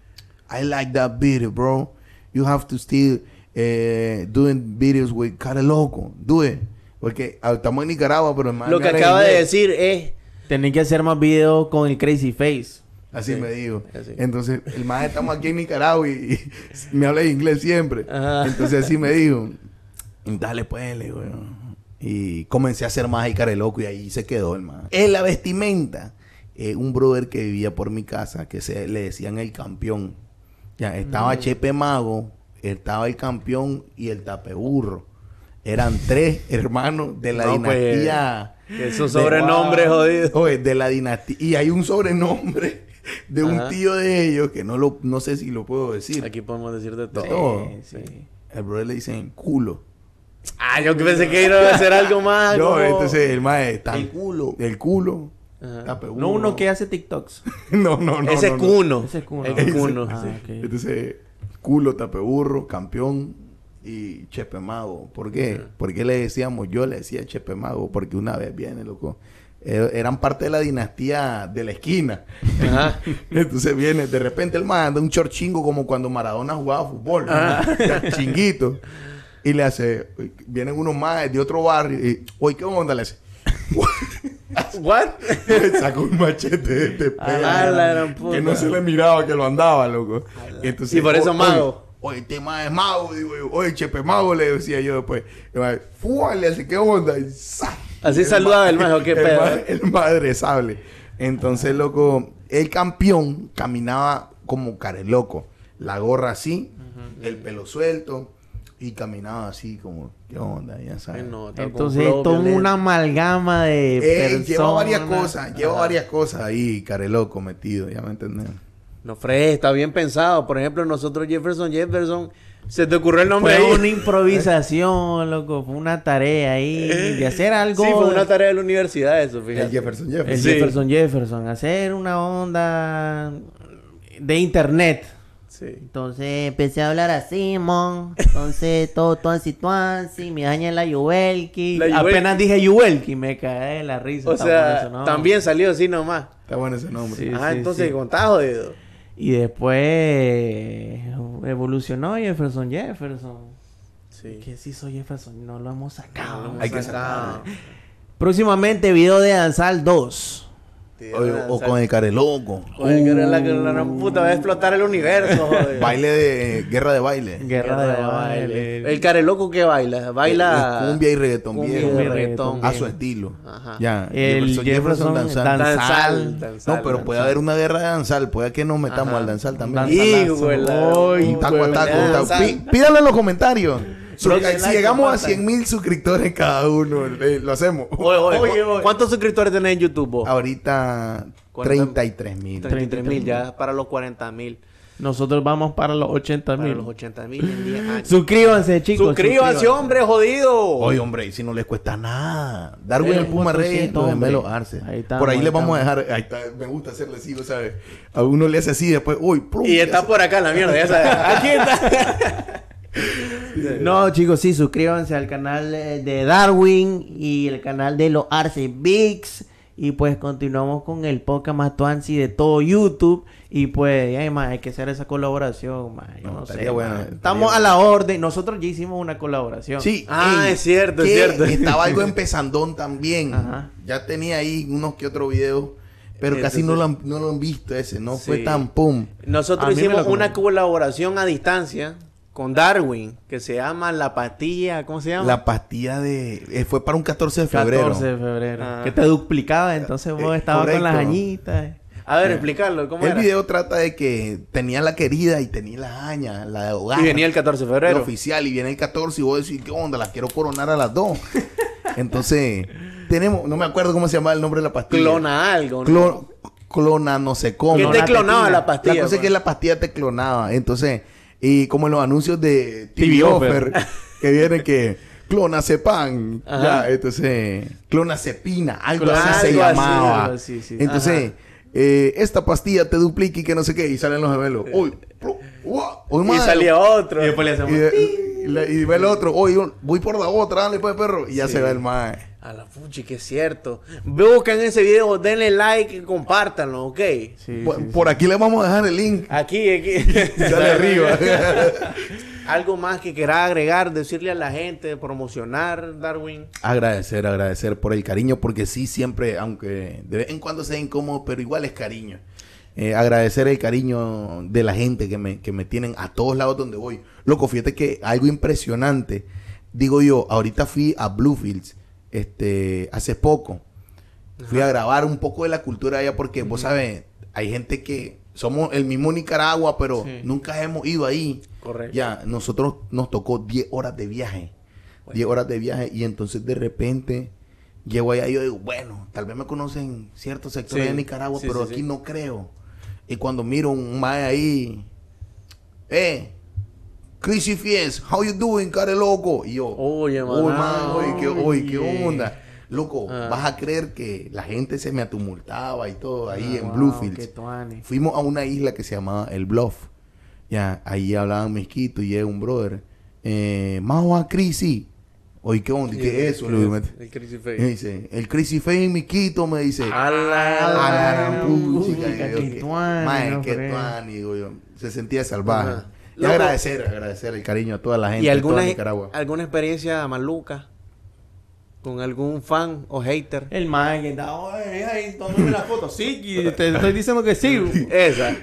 I like that video, bro. You have to still eh, doing videos with Cara Loco. Do it. Porque ah, estamos en Nicaragua, pero Lo que acaba de decir es... Tenés que hacer más videos con el Crazy Face. Así Sí, me dijo. así. Entonces, el man estamos aquí en Nicaragua y, y me habla inglés siempre. Ajá. Entonces, así me dijo. Dale, pues, le digo. Y comencé a hacer más Cara Loco y ahí se quedó el man. En la vestimenta, eh, un brother que vivía por mi casa, que se le decían el campeón. Ya, estaba Chepe Mago, estaba el campeón y el tapeburro. Eran tres hermanos de la No, pues, dinastía. que esos sobrenombres jodidos. Oye, de la dinastía. Y hay un sobrenombre de un Ajá. tío de ellos que no lo no sé si lo puedo decir. Aquí podemos decir de todo. De todo. Sí, sí. El brother le dicen culo. Ah, yo que pensé que iba a hacer algo más. No, como- entonces el mae está. El culo. El culo. Ajá. tapeburro. No uno que hace TikToks. no, no, no. Ese no. Cuno. Ese es Cuno. El Ese- Cuno, Ah, sí. ok. Entonces, culo, tapeburro, campeón y Chepe Mago. ¿Por qué? Porque le decíamos, yo le decía Chepe Mago, porque una vez viene, loco. Eh, eran parte de la dinastía de la esquina. Ajá. Entonces viene, de repente el man anda un chorchingo como cuando Maradona jugaba fútbol, chinguito. Y le hace, vienen unos más de otro barrio y, oye, ¿qué onda? Le hace, What? sacó un machete de este puta. que no se le miraba que lo andaba, loco. Y, entonces, Y por eso mago. Oye, este man es mago, digo. Oye, Chepe mago, le decía yo después. Y. Le hace, ¿qué onda? Y. Así saludaba el mago, qué el pedo. El madre sable. Entonces, loco, el campeón caminaba como care loco. La gorra así, el pelo suelto y caminaba así como, ¿qué onda? Ya sabes. Entonces, toda una amalgama de Eh, personas. lleva varias cosas, lleva varias cosas ahí, care loco metido, ya me entendés. No, Fred, está bien pensado. Por ejemplo, nosotros Jefferson, Jefferson, se te ocurrió el nombre Fue ahí. una improvisación, loco. Fue una tarea ahí de hacer algo. Sí, fue una tarea de la universidad eso, El fíjate. Jefferson El Jefferson. Sí. Jefferson Jefferson. Hacer una onda de internet. Sí. Entonces empecé a hablar así, mon. Entonces todo tuansi tuansi, mi daña la Yuelki. Apenas dije Yuelki, me caí de la risa. O está bueno sea, eso, ¿no? también salió así nomás. Está bueno ese nombre. Sí. ah, entonces sí. contá, jodido. Y después evolucionó Jefferson Jefferson. Sí. ¿Qué se hizo Jefferson? No lo hemos sacado. No lo hemos Hay que sacado. Próximamente video de Danzal 2. O, o con el care loco. Oye, que era la gran puta va a explotar el universo, joder. Baile de guerra de baile. Guerra de baile. El care loco que baila, baila Eh, cumbia y reggaetón cumbia viejo. y reggaetón. a su estilo. Ajá. Ya. El Jefferson danzal. danzal. Danzal, danzal. No, pero puede haber una guerra de danzal. Puede que nos metamos Ajá. al danzal también. Danzal. Hijo de la- Uy, Taco a taco, Danzal. taco. Pí- Pídanlo en los comentarios. Si, like, llegamos a compartan. 100 mil suscriptores cada uno, eh, lo hacemos. Oye, oye, Oye, ¿cu- oye. ¿Cuántos suscriptores tenés en YouTube vos? Ahorita 40 33 mil. 33 mil, ya para los 40 mil. Nosotros vamos para los 80 Para mil. los 80 mil en 10 años. Suscríbanse, chicos. Suscríbanse, hombre, jodido. Oye, hombre, y si no les cuesta nada. Darwin Eh, el Puma otro Reyes, los gemelos Arce. Ahí estamos, Por ahí ahí les vamos a dejar. Ahí está, me gusta hacerle así, ¿sabes? A uno le hace así, después, uy, plum, Y está por acá la mierda, ya sabes. Aquí está. No, chicos, sí, suscríbanse al canal eh, de Darwin y el canal de los Arce Bigs. Y pues continuamos con el podcast más de todo YouTube. Y pues, ay, hay que hacer esa colaboración, yo No, sé. Estamos a la orden. Nosotros ya hicimos una colaboración. Sí. Ah, ey, es cierto, es cierto. Estaba algo empezandón también. Ajá. Ya tenía ahí unos que otros videos. Pero casi no lo, han, no lo han visto ese. No fue tan pum. Nosotros hicimos una colaboración a distancia con Darwin, que se llama La Pastilla, ¿cómo se llama? La pastilla de... eh, fue para un 14 de febrero. 14 de febrero. Ah. Que te duplicaba, entonces vos Eh, estabas con las añitas. A ver, explicarlo, ¿cómo El era? video trata de que tenía la querida y tenía la aña, la de hogar. Y venía el 14 de el febrero. oficial y viene el 14 y vos decís, ¿qué onda? Las quiero coronar a las dos. Entonces, tenemos, no me acuerdo cómo se llama el nombre de la pastilla. Clona algo, ¿no? Clon- clona no sé cómo. ¿Qué te Clona clonaba la pastilla? La cosa es que pues? la pastilla te clonaba. Entonces, y como en los anuncios de TV TV Offer, que viene que clona pan. Ajá. Ya, entonces, clona cepina, algo así se algo llamaba. algo así, sí. Entonces, eh, esta pastilla te duplica y que no sé qué, y salen los gemelos. Uy, plu, uah, uy, Y salía otro. Y después le hacemos... Y, de- y le- y ve el otro, oye, voy por la otra, dale pues perro. Y ya Sí. se ve el mae. A la fuchi, que es cierto. Buscan ese video, denle like y compártanlo, ¿ok? Sí, por, sí, sí. por aquí le vamos a dejar el link. Aquí, aquí. Sale arriba. Algo más que querás agregar, decirle a la gente, promocionar, Darwin. Agradecer, agradecer por el cariño, porque sí, siempre, aunque de vez en cuando sea incómodo, pero igual es cariño. Eh, agradecer el cariño de la gente que me, que me tienen a todos lados donde voy. Loco, fíjate que algo impresionante. Digo yo, ahorita fui a Bluefields, este, hace poco. Fui a grabar un poco de la cultura allá porque, vos sabes, hay gente que somos el mismo Nicaragua, pero Sí. nunca hemos ido ahí. Correcto. Ya, nosotros nos tocó 10 horas de viaje. 10 horas de viaje y entonces de repente llego allá y yo digo, bueno, tal vez me conocen ciertos sectores Sí, de Nicaragua, sí, pero aquí no creo. Y cuando miro un mae ahí, eh, Chrissy Fies, how you doing, care loco? Y yo, Oye, "Uy, maná, man, oye, qué, oye, qué oye. onda. Loco, Ah. vas a creer que la gente se me atumultaba y todo ahí Ah, en wow, Bluefields. Fuimos a una isla que se llamaba El Bluff. Ya, ahí hablaban mezquito y llega un brother. Eh, Majo a Crisi. Oye, ¿qué onda? ¿Y ¿Qué es eso? Digo, me- El Crazy me dice, el Crazy Face Miquito me dice. A la- Ah, gran puchica, que- tuani, digo yo. Se sentía salvaje. Ajá. Y Loco. agradecer, agradecer el cariño a toda la gente ¿Y de alguna, Nicaragua. alguna experiencia maluca? ¿Con algún fan o hater? El man que está, oye, ay, tómame la foto. Sí, y te estoy diciendo que sí. Esa.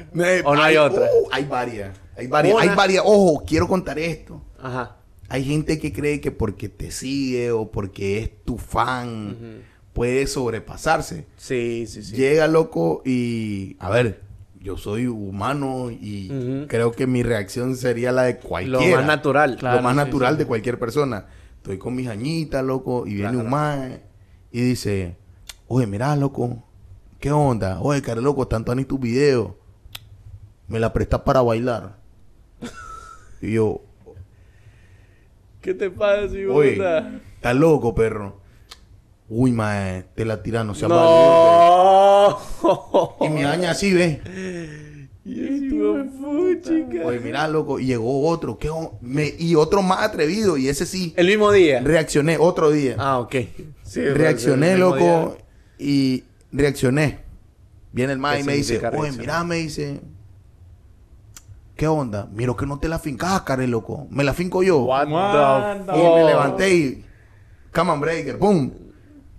¿O no hay otra? uh, hay varias. Hay varias. Una- Hay varias. Ojo, quiero contar esto. Ajá. Hay gente que cree que porque te sigue o porque es tu fan puede sobrepasarse. Sí, sí, sí. Llega loco y a ver, yo soy humano y creo que mi reacción sería la de Lo cualquiera. más natural. Claro, lo más sí, natural sí. de cualquier persona. Estoy con mis añitas, loco, y viene Claro. un mae y dice, oye, mira, loco, ¿qué onda? Oye, cara, loco, tanto ni tus videos. Me la prestas para bailar. y yo, ¿Qué te pasa, oye, idiota? estás loco, perro. Uy, mae, te la tiras, no valiente. No. Y mi aña así, ve. chica. Oye, mira, loco, y llegó otro, ¿qué me, y otro más atrevido, y ese sí, El mismo día. reaccioné otro día. Ah, ok. Sí, reaccioné, loco, y reaccioné. Viene el ¿Qué y me dice, oye, reaccionar? mira, me dice, ¿qué onda? Miro que no te la fincas, care, loco. Me la finco yo. What, the Y me levanté y, come on, breaker, pum.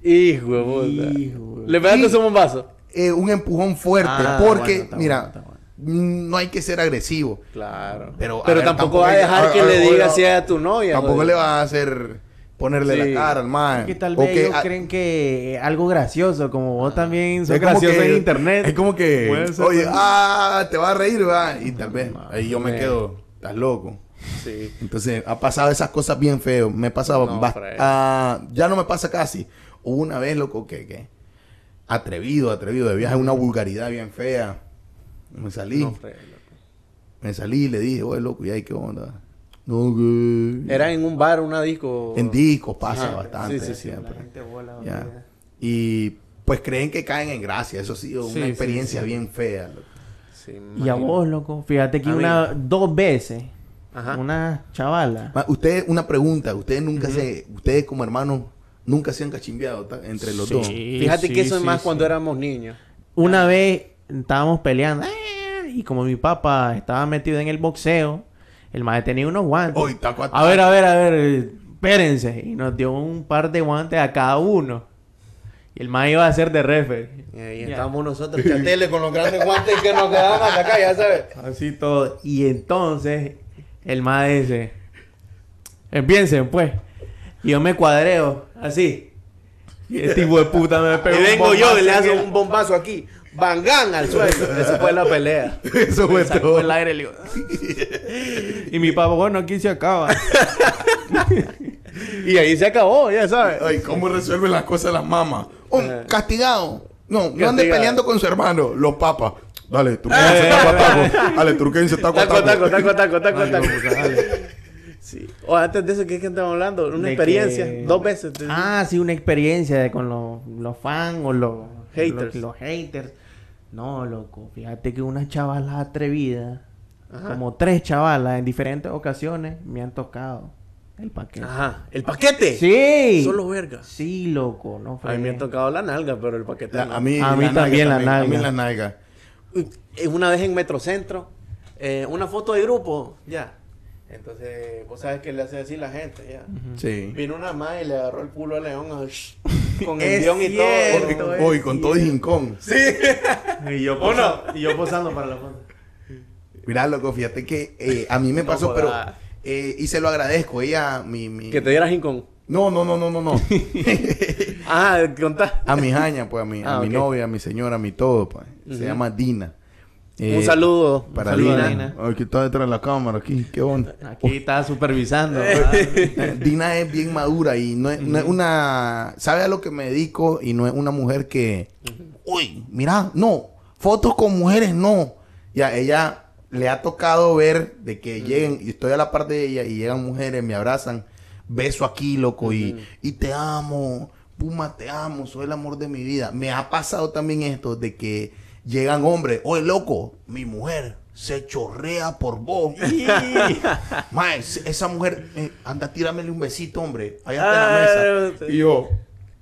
Hijo de puta. Hijo ¿Le pegaste ese bombazo? Eh, un empujón fuerte, Ah, porque, bueno, está mira, bueno, está bueno. no hay que ser agresivo. Claro. Pero, Pero, a ver, tampoco tampoco va a dejar a- que a- le a- diga a- si es a tu novia. Tampoco joder. le va a hacer ponerle Sí. la cara al man. Que tal vez ellos ah, creen que algo gracioso, como vos también sos es como gracioso que- en internet. Es como que, oye, ah, te vas a reír, va. Y tal vez, ahí yo me me- quedo, estás loco. Sí. Entonces, ha pasado esas cosas bien feo. Me pasaba, No, ah, ya no me pasa casi. Hubo una vez, loco, que, que atrevido, atrevido, de viaje, una vulgaridad bien fea. Me salí, No, Fred, loco. me salí y le dije, oye, loco, ¿y ahí qué onda? No, que... Era en un bar, una disco. En discos pasa Ajá. bastante Sí, sí, sí. siempre. La gente bola, Ya. olvida. Y pues creen que caen en gracia. Eso sí, una Sí, sí, experiencia sí. bien fea. loco. Sí, Y a vos, loco, fíjate que A mí. una, dos veces, Ajá. una chavala. Ustedes, una pregunta. Ustedes nunca se, ustedes como hermanos, nunca se han cachimbeado ta- entre los dos. Fíjate sí, que eso es más sí. cuando éramos niños. Una vez estábamos peleando ¡eh! y como mi papá estaba metido en el boxeo, el madre tenía unos guantes. Taco a a ver, a ver, a ver, espérense. Y nos dio un par de guantes a cada uno. Y el madre iba a ser de referee. Y ahí Ya. estábamos nosotros, chatele, con los grandes guantes que nos quedaban hasta acá, ya sabes. Así todo. Y entonces el madre dice, empiecen pues. Y yo me cuadreo, así. Y este tipo de puta me pegó Y un vengo yo y le hago el- un bombazo aquí. Bangán al suelo. Esa fue la pelea. Eso fue sacó todo. el aire y le digo, y mi papá, bueno, aquí se acaba. Y ahí se acabó, ya sabes. Ay, ¿cómo resuelven las cosas las mamás? Oh, Ajá. castigado. No, no ande Castigado. peleando con su hermano, los papas. Dale, turquense, taco a taco. Dale, turquense, taco a Taco, taco, taco. taco, taco, taco, Ay, taco. Sí. O antes de eso, ¿qué es que estamos hablando? Una De experiencia. que- Dos veces. te- Ah, sí, una experiencia de con los, los fans o los Haters. Los, los haters. No, loco, fíjate que unas chavalas atrevidas, Ajá. como tres chavalas en diferentes ocasiones, me han tocado el paquete. Ajá. ¿El paquete? Sí. Solo vergas. Sí, loco, no A mí me ha tocado la nalga, pero el paquete La- no. a mí, A mí la también la A mí nalga. la nalga. Eh, Una vez en Metrocentro, eh, una foto de grupo, ya. Entonces, vos sabes que le hace así la gente, ya. Sí. Vino una más y le agarró el culo a León con el guion y cierto, todo. es Hoy, con todo y jincón. Y yo, ¿O no? y yo posando para la foto. Mira, loco, fíjate que eh, a mí me No pasó, pero... eh, y se lo agradezco. Ella, mi... mi... Que te diera jincón. No, no, no, no, no, no. Ah, contá. a mi jaña, pues, a mi, a Ah, mi novia, a mi señora, a mi todo, pues. Se llama Dina. Un Eh, saludo. Para Un saludo a Dina. Dina. Ay, que está detrás de la cámara aquí. ¿Qué onda? Aquí está supervisando. ¿verdad? Eh, Dina es bien madura y no es, no es una... Sabe a lo que me dedico y no es una mujer que... Uy, mira, no. Fotos con mujeres, no. Ya, ella le ha tocado ver de que lleguen... Y estoy a la parte de ella y llegan mujeres, me abrazan. Beso aquí, loco. y, y te amo. Puma, te amo. Soy el amor de mi vida. Me ha pasado también esto de que llegan hombres, oye loco, mi mujer se chorrea por vos. Mae, esa mujer, eh, anda, tíramele un besito, hombre, allá está en la mesa. Y yo,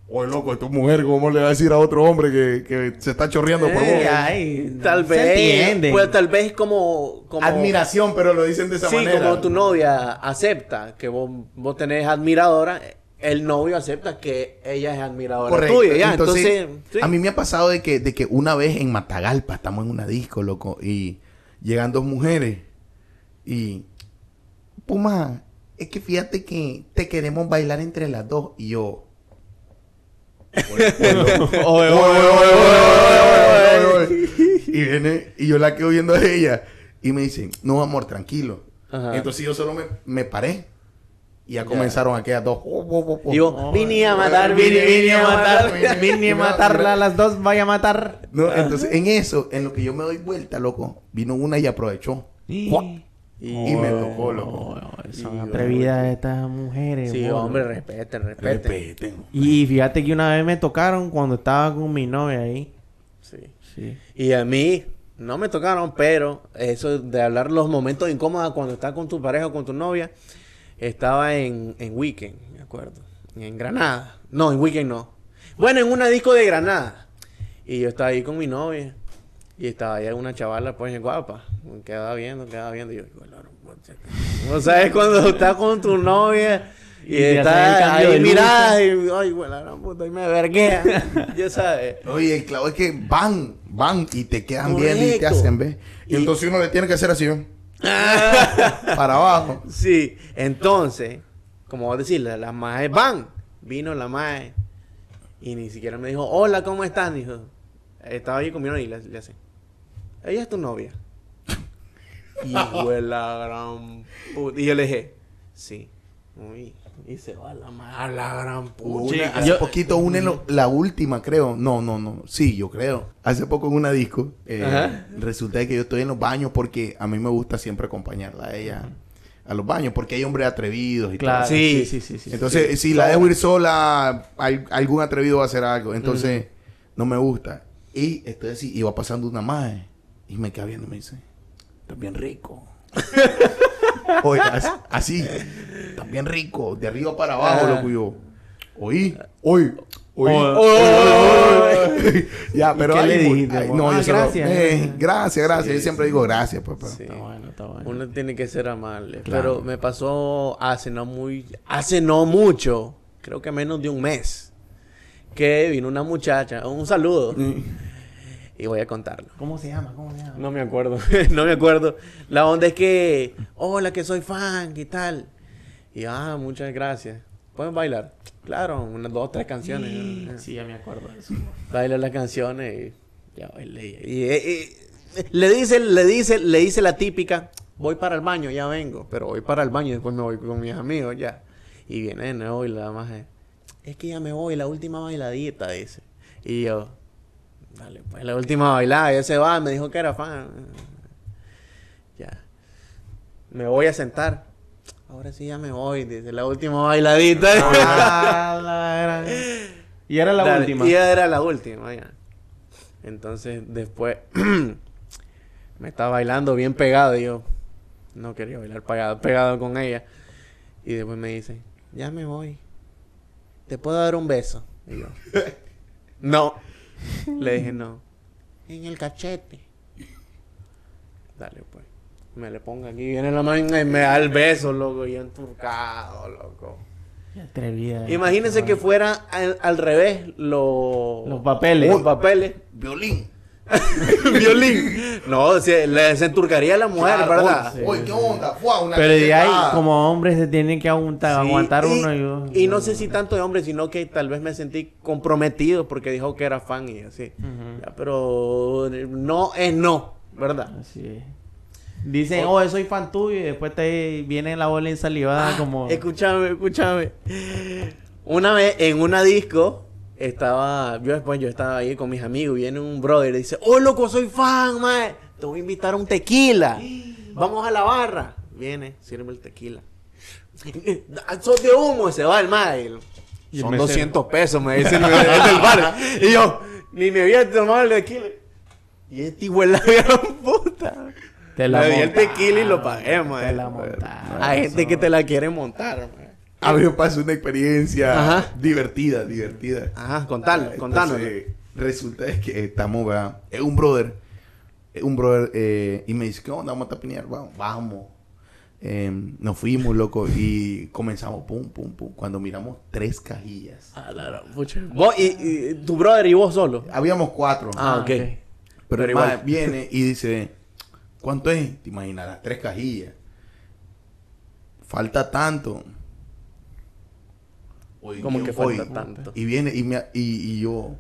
oye loco, tu mujer, ¿cómo le va a decir a otro hombre que, que se está chorreando por vos? Ay, Tal se vez. entiende. Pues tal vez como. como Admiración, pero lo dicen de esa Sí, manera. como tu novia acepta que vos, vos tenés admiradora, el novio acepta que ella es admiradora Correcto. tuya. Ya, entonces, entonces, sí. a mí me ha pasado de que, de que una vez en Matagalpa estamos en una disco, loco, y llegan dos mujeres y Puma, es que fíjate que te queremos bailar entre las dos y yo. Y viene, y yo la quedo viendo a ella. Y me dicen, no, amor, tranquilo. Ajá. Entonces yo solo me, me paré. Y ya comenzaron aquellas dos. Y yo, vine a matar, Vine, vine, vine a matar, vine, vine a matarla a las dos, vaya a matar. No, entonces en eso, en lo que yo me doy vuelta, loco, vino una y aprovechó. Y me tocó, loco. Oh, son atrevidas estas mujeres. Sí, hombre, respeten, respeten. Respeten. Y fíjate que una vez me tocaron cuando estaba con mi novia ahí. Sí. Sí. Y a mí no me tocaron, pero eso de hablar los momentos incómodos cuando estás con tu pareja o con tu novia, estaba en, en Weekend, me acuerdo. En Granada. No, en Weekend no. Bueno, en una disco de Granada. Y yo estaba ahí con mi novia. Y estaba ahí una chavala, pues, guapa. Quedaba viendo, quedaba viendo. Y yo, "Hijo de la gran puta". ¿No sabes cuando estás con tu novia? Y, Y cambio ahí mirada y, ay, güey, la gran puta, y me verguea. ya sabes. Oye, el clavo es que van, van y te quedan viendo y te hacen ver. Y, Y- entonces uno le tiene que hacer así, ¿ven? para abajo. Sí, entonces, como vos decís, la- maes van. Vino la mae y ni siquiera me dijo, hola, ¿cómo están? Dijo, estaba ahí con mi novia y le, le hace, ella es tu novia. Hijo de la gran puta. Y yo le dije, sí. Uy, y se va la mae a la gran puta. Una- hace yo- poquito, una en lo- la última, creo. No, no, no. Sí, yo creo. Hace poco en una disco, eh, resulta que yo estoy en los baños porque a mí me gusta siempre acompañarla a ella a los baños porque hay hombres atrevidos y Claro. todo. Sí. Sí, sí, sí. sí, sí. Entonces, si la dejo ir sola, hay- algún atrevido va a hacer algo. Entonces, no me gusta. Y estoy así, y va pasando una madre. Y me queda viendo y me dice, estás bien rico. Oye, as- así, bien rico. De arriba para abajo, Ah. loco. y yo, oí, oí. Oí, Oh, oí, oí". ya, pero qué ahí, le voy. dijiste, Ay, amor? no, Ah, yo solo, gracias. eh, gracias, gracias. Yo siempre digo gracias, pues, pero- Sí. Está bueno, está bueno. Uno tiene que ser amable. Claro. Pero me pasó hace no muy, hace no mucho, creo que menos de un mes, que vino una muchacha, un saludo, y voy a contarlo. ¿Cómo se llama? ¿Cómo se llama? No me acuerdo, no me acuerdo. La onda es que, hola, que soy fan y tal. Y ah, muchas gracias. ¿Pueden bailar? Claro, unas dos, tres canciones. Sí, sí, ya me acuerdo de eso. Baila las canciones y ya bailé. Y, y- y- le dice, le dice, le dice la típica, voy para el baño, ya vengo, pero voy para el baño y después me voy con mis amigos ya. Y viene de nuevo y la más es, es que ya me voy, la última bailadita, dice. Y yo, dale, pues la última bailada, ya se va, me dijo que era fan. Ya. Me voy a sentar. Ahora sí ya me voy, dice, la última bailadita. Ah, la gran- Y era la Dale, última. Y era la última, ya. Entonces, después me estaba bailando bien pegado y yo no quería bailar pegado, pegado con ella. Y después me dice, ya me voy. ¿Te puedo dar un beso? Y yo, no. Le dije, no. En el cachete. Dale, pues. Me le pongo aquí, viene la mano y me da el beso, loco, y enturcado, loco. Atrevida. Imagínense que fuera al, al revés lo- Los papeles. Los papeles. Violín. Violín. No, se, le se enturcaría a la mujer, Claro, ¿verdad? Oye, oye, ¿qué onda? Fua, una Pero de ahí, como hombres, se tienen que aguantar, Sí, aguantar y, uno. Y, y no sé si tanto de hombre, sino que tal vez me sentí comprometido porque dijo que era fan y así. Ya, pero no es no, ¿verdad? Así es. Dicen, oh, soy fan tuyo, y después te viene la bola ensalivada como... Escúchame, escúchame. Una vez en una disco estaba, yo después yo estaba ahí con mis amigos, viene un brother y dice, "Oh, loco, soy fan, mae. Te voy a invitar a un tequila. Vamos a la barra." Viene, sirve el tequila. Sos de humo, se va el mae. Son mesero. 200 pesos, me dice el, el del bar. Y yo, ni me había tomado el tequila. Y este de la gran puta. Te Le di el tequila y lo pagué, man. Te la montaron. Hay gente que te la quiere montar, man. A mí me pasó una experiencia Ajá. divertida, divertida. Ajá, contanos, contanos. Entonces, resulta es que estamos, ¿verdad? Es un brother. Es un brother. eh, y me dice, ¿qué onda? Vamos a tapinear. Vamos. vamos. Eh, nos fuimos, loco. Y comenzamos, pum, pum, pum. Cuando miramos tres cajillas. Ah, la gran pucha. Vos y, y tu brother y vos solo. Habíamos cuatro. Ah, ok. Pero, igual. viene y dice, ¿cuánto es? Te imaginas, las tres cajillas. Falta tanto. Oye, ¿Cómo yo que falta tanto? Y viene y, me, y, y yo,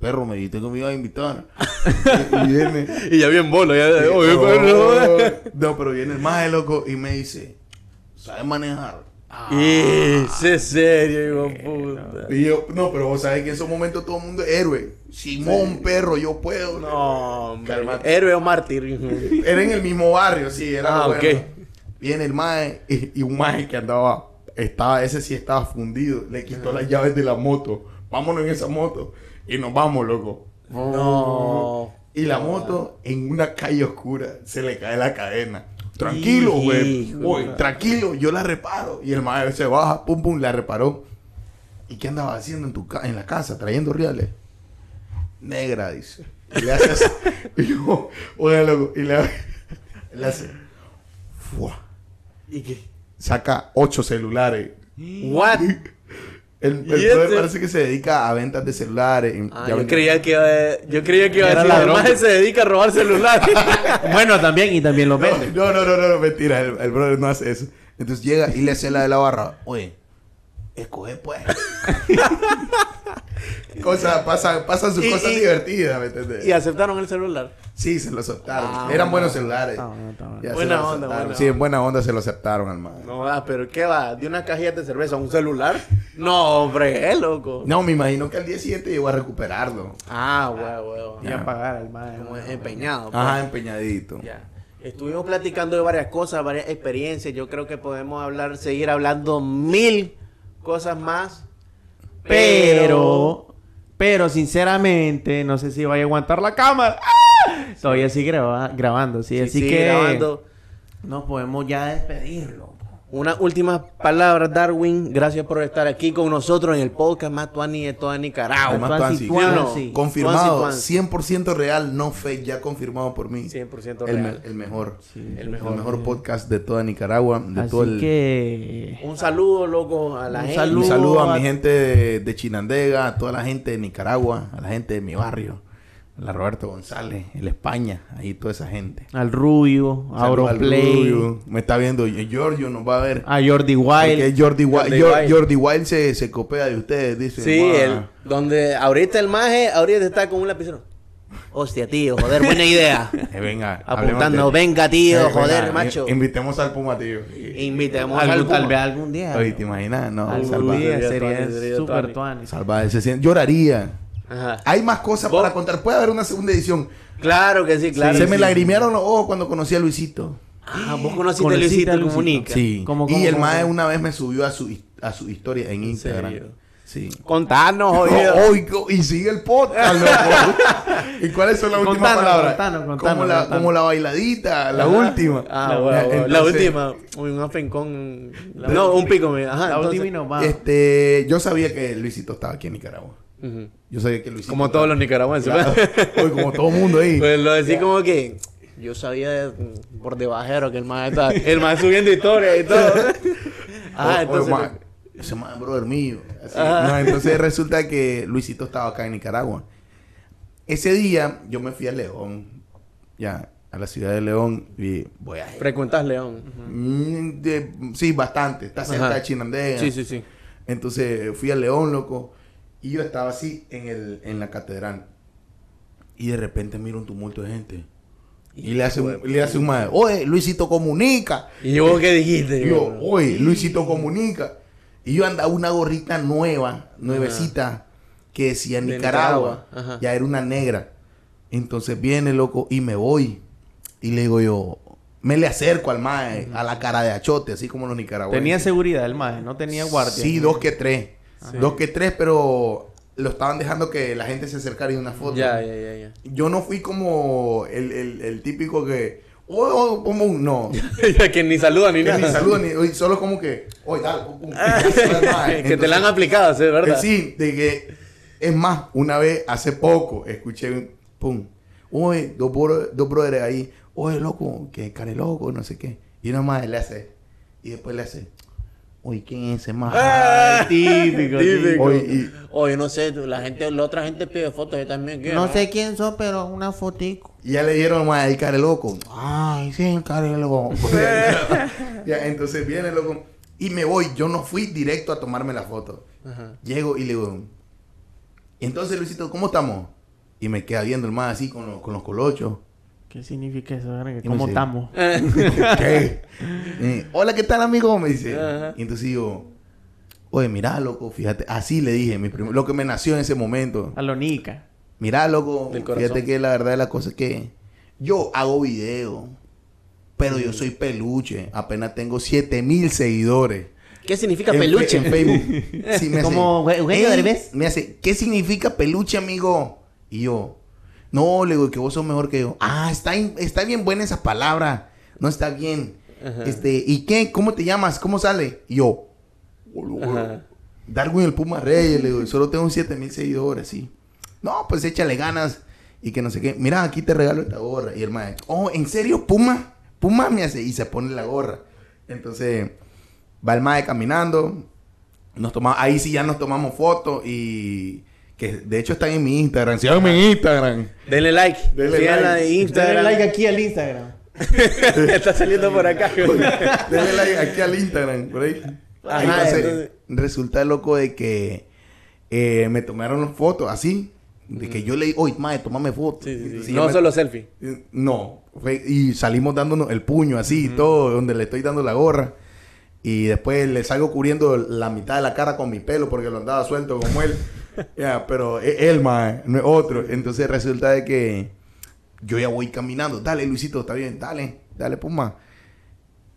perro, me dijiste que me iba a invitar. y, viene. Y ya bien bolo, ya. Oye, oh, pero- no, pero viene el más loco y me dice, ¿sabes manejar? Y es serio, hijo puta. Y yo, no, pero vos sabés que en esos momentos todo el mundo es héroe. Simón, perro, yo puedo. No, hombre. Héroe o mártir. Era en el mismo barrio, sí, era Ah, bueno. Viene el mae y, y un mae que andaba, estaba, ese sí estaba fundido, le quitó las llaves de la moto. Vámonos en esa moto. Y nos vamos, loco. No. Y la moto en una calle oscura se le cae la cadena. Tranquilo, güey. Tranquilo, yo la reparo. Y el mae se baja, pum, pum, la reparó. ¿Y qué andaba haciendo en tu ca- en la casa? Trayendo reales. Negra, dice. Y le hace así. y yo, oye, loco. Y le, le hace. ¡fua! ¿Y qué? Saca ocho celulares. What? El, el ¿Y brother este? parece que se dedica a ventas de celulares. Ah, yo creía que iba a, yo creía que iba a decir, ladrón. además se dedica a robar celulares. Bueno, también, y también lo vende. no, no, no, no, no, mentira. El, el brother no hace eso. Entonces llega y le hace la de la barra. Oye, escoge pues. Cosas, pasan, pasan sus Y- cosas y- divertidas, ¿me entiendes? y aceptaron el celular. Sí, se lo aceptaron. Ah, Eran bueno. buenos celulares. Ah, bueno. Ya Buena onda, buena Sí, en buena onda se lo aceptaron al man. No, ah, pero ¿qué va? ¿De una cajilla de cerveza a un celular? No, hombre, es loco. No, me imagino que al día siguiente llegó a recuperarlo. Ah, huevo, huevo. Y a pagar al mae. Como empeñado. pues. Ajá, empeñadito. Ya. Estuvimos platicando de varias cosas, varias experiencias. Yo creo que podemos hablar, seguir hablando mil cosas más. Pero, pero sinceramente, no sé si vaya a aguantar la cámara. ¡Ah! Todavía sigue graba- grabando, sí. Sí, así sí, que grabando. nos podemos ya despedirlo. Unas últimas palabras, Darwin. Gracias por estar aquí con nosotros en el podcast más tuani de toda Nicaragua. Tuanzi, Tuanzi. Confirmado, Tuanzi, 100% real, no fake, ya confirmado por mí. 100% El, me- real. el mejor. el El mejor. mejor, podcast de toda Nicaragua. De Así todo el, que Un saludo, loco, a la Un gente. saludo. Un saludo a a- mi gente de, de Chinandega, a toda la gente de Nicaragua, a la gente de mi barrio, la Roberto González, el España, ahí toda esa gente. al Rubio, a Auroplay, Rubio, Me está viendo Giorgio, nos va a ver. a Jordi Porque Wild. Jordi Wild, Jordi. Jordi Wild se, se copia de ustedes, dice. Sí, el, donde ahorita el maje, ahorita está con un lapicero. Hostia, tío, joder, buena idea. Eh, venga, Apuntando, de- venga, tío, Eh, joder, venga, macho. in- Invitemos al Puma, tío. Invitemos al Algún- tal Puma. vez algún día. Oye, ¿te imaginas? No, algún día Sería sería tuani. Salvaje, se siente- Lloraría. Ajá. Hay más cosas ¿Vos? para contar. Puede haber una segunda edición. Claro que sí, claro. se que me sí. lagrimearon los ojos cuando conocí a Luisito. Ah, vos conociste a Luisito, Luisito. Comunica. Sí. ¿Cómo, y cómo, el mae una vez me subió a su, a su historia en Instagram. serio? Sí. Contanos, oye. oh, y, sigue el podcast. ¿Y cuáles son las últimas Contanos, palabras? contanos, contanos, como, la, contanos. como la bailadita, la Ajá. última. Ah, La- bueno, bueno. la entonces, última. Uy, un afencón. No, un pico. Ajá, La entonces- última y nos vamos. Este, yo sabía que Luisito estaba aquí en Nicaragua. Yo sabía que Luisito. Como todos los nicaragüenses. Claro. Oye, como todo el mundo ahí. Pues lo decía como que yo sabía de- por debajero que el más está el más subiendo historia y todo. Ah, entonces o, ma, ese man brother mío. Así. No, entonces resulta que Luisito estaba acá en Nicaragua. Ese día yo me fui a León, ya, a la ciudad de León, y voy a... frecuentas León. Mm, de- sí, bastante. Está cerca de Chinandega. Sí, sí, sí. Entonces fui a León, loco. Y yo estaba así en, el, en la catedral. Y de repente miro un tumulto de gente. Y le hace un, le hace un mae, oye, Luisito comunica. ¿Y yo qué dijiste? Y yo, oye, Luisito comunica. Y yo andaba una gorrita nueva, nuevecita, que decía De Nicaragua. Ya era una negra. Entonces viene, loco, y me voy. Y le digo yo, me le acerco al mae, a la cara de achote, así como los nicaragüenses. Tenía seguridad el mae, no tenía guardia. Sí, dos que tres. Dos que tres, pero lo estaban dejando que la gente se acercara y una foto. Ya, ya, ya, ya. Yo no fui como el, el, el típico que, oh, oh, como un no. que ni saluda ni Que nada. ni saludan, ni, solo como que, oye, pum, ya sabes más. que te la han Entonces, aplicado, ¿sí? ¿verdad? eh, Sí, de que, es más, una vez, hace poco, escuché, un pum, oye, dos, bro- dos brothers ahí, oye, loco, que care loco, no sé qué. Y una más le hace, y después le hace, oye, ¿quién es ese más? Ah, típico, típico. Oye, y- Oye, no sé, la gente, la otra gente pide fotos yo también. ¿qué, No sé quién sos, pero una fotico. Y ya le dieron más el care loco. Ay, sí, el care loco. ya, entonces viene loco. Y me voy. Yo no fui directo a tomarme la foto. Ajá. Llego y le digo, entonces Luisito, ¿cómo estamos? Y me queda viendo el más así con, los- con los colochos. ¿Qué significa eso? ¿Cómo estamos? ¿Qué? Eh, Hola, ¿qué tal, amigo? Me dice. Y entonces digo, oye, mira, loco, fíjate. Así le dije, mi prim- lo que me nació en ese momento. A lo Nica. Mira, loco, Del corazón. fíjate que la verdad de la cosa es que yo hago video, pero yo soy peluche. Apenas tengo 7000 seguidores. ¿Qué significa En peluche? En, Facebook. Sí, me hace, Como Eugenio "Ey", Derbez. Me hace, ¿qué significa peluche, amigo? Y yo, no, le digo que vos sos mejor que yo. Ah, está, está bien buena esa palabra. No está bien. Ajá. Este, ¿y qué? ¿Cómo te llamas? ¿Cómo sale? Y yo, Ajá. Darwin el Puma Reyes, le digo, solo tengo 7000 seguidores, sí. No, pues échale ganas y que no sé qué. Mira, aquí te regalo esta gorra. Y el maestro, oh, ¿en serio, Puma? Puma me hace y se pone la gorra. Entonces, va el mae caminando. Nos toma, ahí sí ya nos tomamos fotos y que de hecho están en mi Instagram. Síganme en Instagram. Denle like. Denle like. de Instagram. like aquí al Instagram. Está saliendo por acá. Denle like aquí al Instagram, por ahí. Ajá, Entonces, entonces- resulta loco de que eh, me tomaron fotos así. De que yo le dije, oye, mae, tomame fotos. Sí, sí, sí. Entonces, No me- solo selfie. Eh, No, fue- y salimos dándonos el puño así y todo, donde le estoy dando la gorra. Y después le salgo cubriendo la mitad de la cara con mi pelo porque lo andaba suelto como él. Ya, pero es él, mae, no es otro. Entonces resulta de que yo ya voy caminando. Dale, Luisito, está bien, dale, dale, Puma.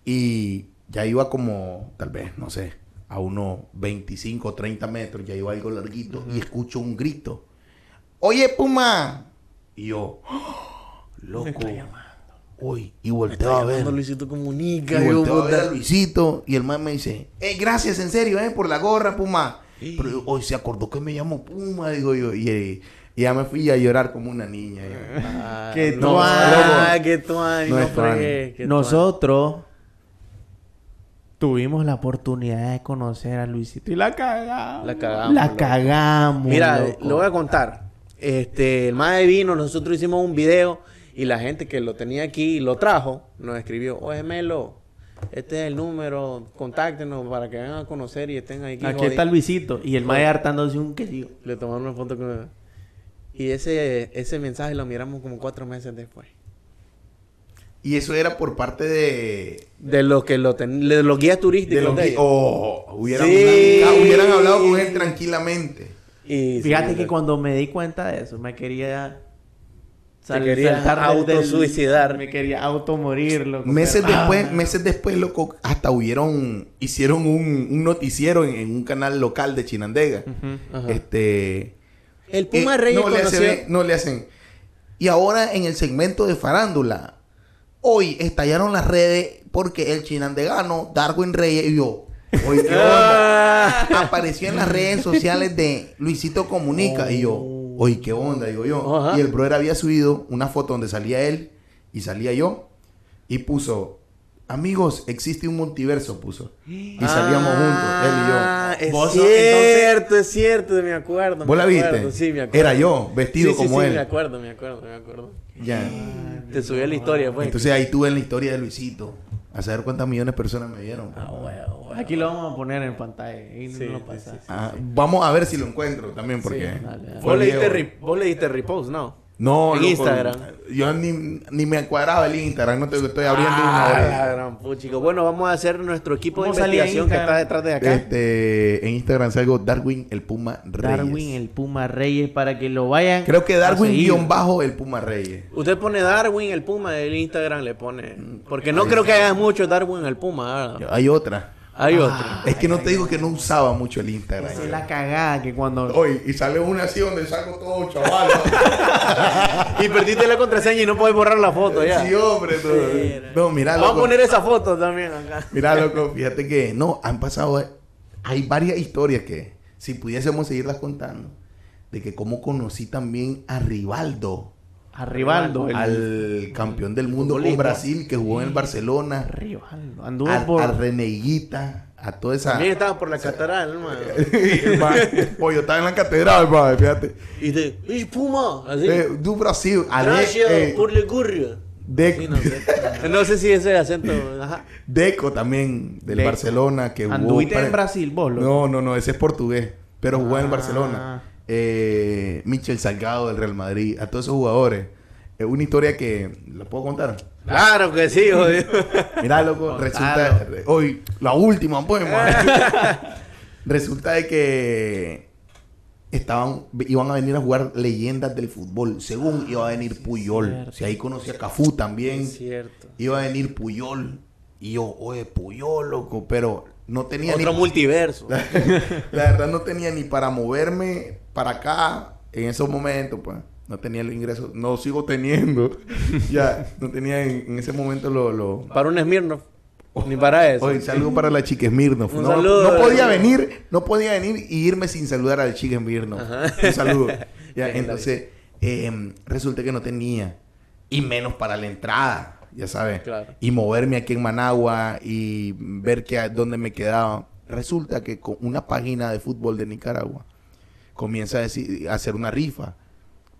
Y ya iba como, tal vez, no sé, a unos 25 o 30 metros, ya iba algo larguito y escucho un grito. Oye, Puma. Y yo, ¡Oh! loco. Uy, y volteo a ver. Luisito Y Comunica. volteo yo, a ver a. Luisito y el man me dice, eh, gracias en serio, eh, por la gorra, Puma. Pero hoy se acordó que me llamo Puma, digo yo. Y, eh, y ya me fui a llorar como una niña. yo. Ah, Qué ah, qué No no fregué, Nosotros tuvimos la oportunidad de conocer a Luisito y la cagamos. La cagamos, La loco. cagamos. Mira, loco. lo voy a contar. Este, el mae vino, nosotros hicimos un video y la gente que lo tenía aquí y lo trajo, nos escribió, oye Melo, este es el número, contáctenos para que vengan a conocer y estén aquí. Aquí jodi-". está Luisito y el mae hartándose un quesillo. Le tomaron una foto con Y ese, ese mensaje lo miramos como cuatro meses después. Y eso era por parte de... De los que lo ten- de los guías turísticos de los de oh, hubieran, Sí. ah, hubieran hablado con él tranquilamente. Y Fíjate sí, que cuando me di cuenta de eso, me quería... Te querías saltar del- autosuicidar. Me quería automorir, loco. Meses pero- después, Ah. meses después, loco, hasta hubieron, hicieron un, un noticiero en, en un canal local de Chinandega. Este... El Puma Eh, Reyes no, le conoció... hacen, no le hacen. Y ahora en el segmento de farándula, hoy estallaron las redes porque el chinandegano Darwin Reyes y yo. Oye, ¿qué onda? Apareció en las redes sociales de Luisito Comunica y yo. Oye, ¿qué onda? Digo yo. Ajá. Y el brother había subido una foto donde salía él y salía yo. Y puso, amigos, existe un multiverso, puso. Y salíamos juntos, él y yo. Ah, Es Vos cierto, es cierto, me acuerdo. ¿Vos me la acuerdo, viste? Sí, me acuerdo. Era yo, vestido Sí, sí, como sí, él. me acuerdo, me acuerdo, me acuerdo. Ya. Te subí a la historia, pues. Entonces ahí tuve la historia de Luisito. A saber cuántas millones de personas me vieron. Ah, huevo, huevo. Aquí lo vamos a poner en pantalla. Y Sí, no lo sí, pasa. sí, sí. Ah, vamos a ver si lo encuentro también porque... dale, dale. fue ¿Vos le, diste vos le diste repost, ¿no? No, en loco, Instagram. Yo ni, ni me cuadraba el Instagram. No te estoy abriendo una Ah, hora. gran puchica. Bueno, vamos a hacer nuestro equipo de ¿Cómo salía en investigación que está detrás de acá. Este, en Instagram salgo Darwin el Puma Reyes. Darwin, el Puma Reyes, para que lo vayan. Creo que Darwin guion bajo el Puma Reyes. Usted pone Darwin el Puma, el Instagram le pone. Porque no creo que haya mucho Darwin el Puma. ¿verdad? Hay otra. Hay otro. Es que no te digo que no usaba mucho el Instagram. Esa es la cagada que cuando... Oye, y sale una así donde saco todo, chaval. Y perdiste la contraseña y no puedes borrar la foto ya. sí, hombre. No, no mira, Vamos a poner esa foto también acá. Mira, loco, fíjate que no, han pasado, hay varias historias que si pudiésemos seguirlas contando, de que cómo conocí también a Rivaldo, A Rivaldo. el- al campeón del mundo con. Brasil que jugó en el Barcelona, Rivaldo. Anduvo a, por... a Reneguita, a toda esa... También estaba por la catedral, hermano. Oye, yo estaba en la catedral, padre, fíjate. Y de, ¡y Puma! Así. Eh, do Brasil, Gracias eh, por le currio. de- Sí, no, sé. no sé si ese acento. Ajá. Deco también, del Deco. Barcelona, que jugó... Anduviste para- en Brasil, vos, loco? No, no, no, ese es portugués, pero jugó en el Ah. Barcelona. Eh, Michel Salgado del Real Madrid, a todos esos jugadores. Es una historia que... ¿La puedo contar? Claro que sí, jodido. Mira, loco, resulta... Hoy, la última, pues. Resulta de que... Estaban, iban a venir a jugar leyendas del fútbol. Según iba a venir Puyol. Si ahí conocí a Cafú también. Es cierto. Iba a venir Puyol. Y yo, oye, Puyol, loco. Pero no tenía Otro ni... multiverso. La verdad no tenía ni para moverme para acá en esos momentos, pues. No tenía el ingreso, no sigo teniendo. ya, no tenía en, en ese momento lo... lo... Para un Smirnoff. Ni para eso. Oye, saludo para la chica Smirnoff. No, saludo. no podía venir, no podía venir y irme sin saludar al chica Smirnoff. Un saludo. Ya, entonces, eh, resulta que no tenía. Y menos para la entrada, ya sabes. Claro. Y moverme aquí en Managua y ver que dónde me quedaba. Resulta que con una página de fútbol de Nicaragua comienza a, decir- a hacer una rifa.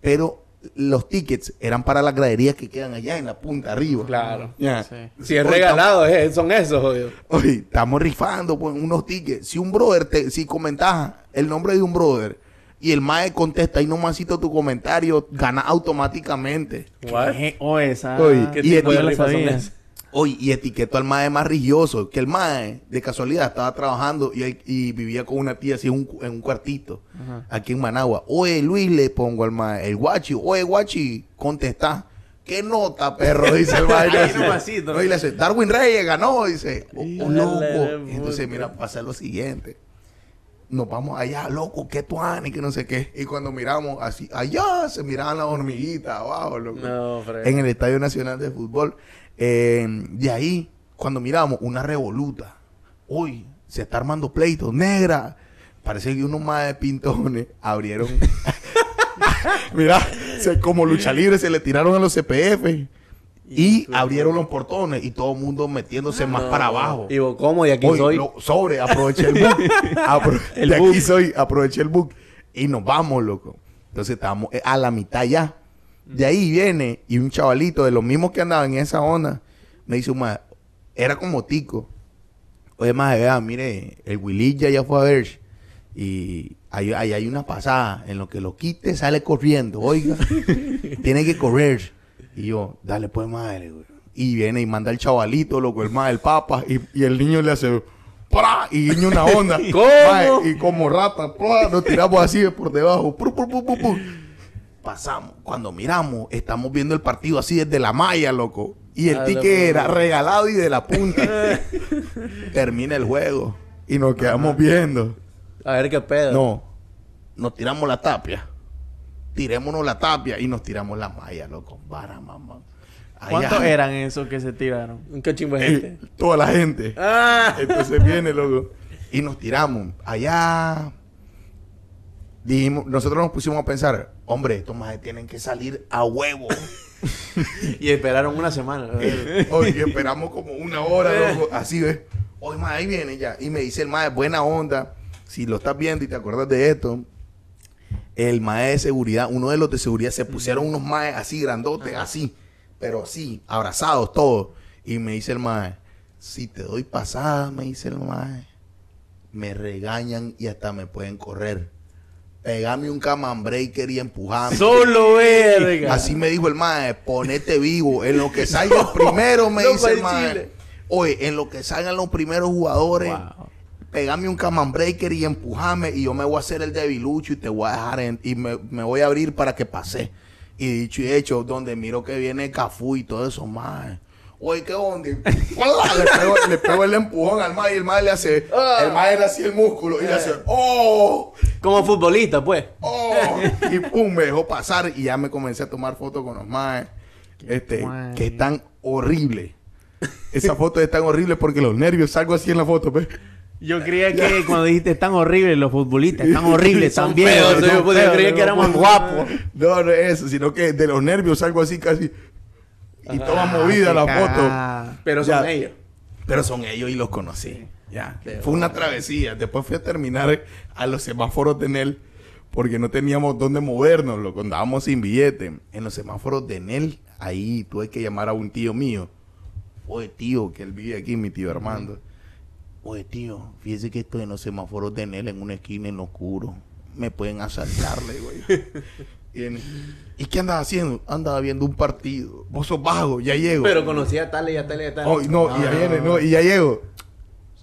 Pero los tickets eran para las graderías que quedan allá en la punta arriba. Claro. Sí. Si es regalado, eh, son esos, jodido. Oye, estamos rifando pues, unos tickets. Si un brother, te, si comentas el nombre de un brother y el mae contesta y nomasito tu comentario, gana automáticamente. What? ¿Qué? O esa... Oye, ¿Qué y tipo el- de Oye, y etiqueto al mae más religioso, que el mae de casualidad estaba trabajando y, y vivía con una tía así en un, en un cuartito, Ajá. aquí en Managua. Oye, Luis, le pongo al mae, el guachi, oye, guachi, contesta. ¿Qué nota, perro? Dice el mae. No, y le dice, Darwin Reyes ganó. Dice, oh, oh, Híjole loco. Y entonces, mira, pasa lo siguiente. Nos vamos allá, loco, qué tuani, que no sé qué. Y cuando miramos así, allá se miraban las hormiguitas abajo, loco No, en el Estadio Nacional de Fútbol. Eh, de ahí, cuando miramos una revoluta, uy, se está armando pleito, negra. Parece que unos más de pintones abrieron. Mira, se- como lucha libre se le tiraron a los CPF y abrieron los portones y todo el mundo metiéndose más No. para abajo. Y vos, ¿cómo? Y aquí soy. lo- sobre, aproveché el book. Apro- El de book. aquí soy, aproveché el book. Y nos vamos, loco. Entonces estábamos eh, a la mitad ya. De ahí viene y un chavalito de los mismos que andaban en esa onda me dice, "Ma, era como tico. Oye, más vea, mire, el Willy ya, ya fue a ver. Y ahí, hay una pasada. En lo que lo quite, sale corriendo. Oiga, tiene que correr. Y yo, dale pues madre, güey. Y viene y manda el chavalito, loco, el más, el papa. Y, y el niño le hace, ¡pra! Y guiña una onda. ¿Cómo? Mae, y como rata, ¡pra! nos tiramos así por debajo. Pru, pru, pru, pru, pru. Pasamos. Cuando miramos, estamos viendo el partido así desde la malla, loco. Y el Ah, ticket era regalado y de la punta. Termina el juego. Y nos quedamos viendo. A ver qué pedo. No, nos tiramos la tapia. Tirémonos la tapia y nos tiramos la malla, loco. Vara, mamá. Allá. ¿Cuántos eran esos que se tiraron? Un cachimbo de Eh, gente. toda la gente. Ah. Entonces viene, loco. Y nos tiramos. Allá. Dijimos, nosotros nos pusimos a pensar, hombre, estos más tienen que salir a huevo. Y esperaron una semana. Eh, Oye, y esperamos como una hora, loco. Así ves. Oye, más ahí viene ya. Y me dice el mae, buena onda. Si lo estás viendo y te acuerdas de esto, el mae de seguridad, uno de los de seguridad, se pusieron unos maes así grandotes, así, pero así, abrazados todos. Y me dice el mae, si te doy pasada, me dice el mae, me regañan y hasta me pueden correr. Pegame un camambreaker y empujame. Solo verga. Así me dijo el mae, ponete vivo. En lo que salga el primero, me dice el mae. Oye, en lo que salgan los primeros jugadores, Wow. pegame un camambreaker y empujame y yo me voy a hacer el debilucho y te voy a dejar en- y me, me voy a abrir para que pase. Y dicho y hecho, donde miro que viene Cafú y todo eso, mae. Oye, ¿qué onda? Le, pego, le pego el empujón al mae y el mae le hace. El mae le hacía el músculo y le hace. ¡Oh! Como futbolista, pues. ¡Oh! Y pum, me dejó pasar y ya me comencé a tomar fotos con los maes. Este, guay. que están horribles. Esa foto es tan horrible porque los nervios salgo así en la foto, ¿ves? Yo creía que cuando dijiste tan horribles los futbolistas, tan horribles feos, son yo- creía que éramos guapos. No, no es eso, sino que de los nervios salgo así casi. Y toda movida Qué la foto. Pero son Ya. ellos. Pero son ellos y los conocí. Ya. Qué Fue una travesía. Después fui a terminar a los semáforos de Nel porque no teníamos dónde movernos. Lo andábamos sin billete. En los semáforos de Nel, ahí tuve que llamar a un tío mío. Oye, tío, que él vive aquí, mi tío Armando. Oye, tío, fíjese que estoy en los semáforos de Nel en una esquina en lo oscuro. Me pueden asaltarle, güey. viene, ¿Y qué andaba haciendo? Andaba viendo un partido. Vos sos vago, ya llego. Pero conocía a tal y a tal y a tal. Oh, no, y ya viene, no, y ya llego.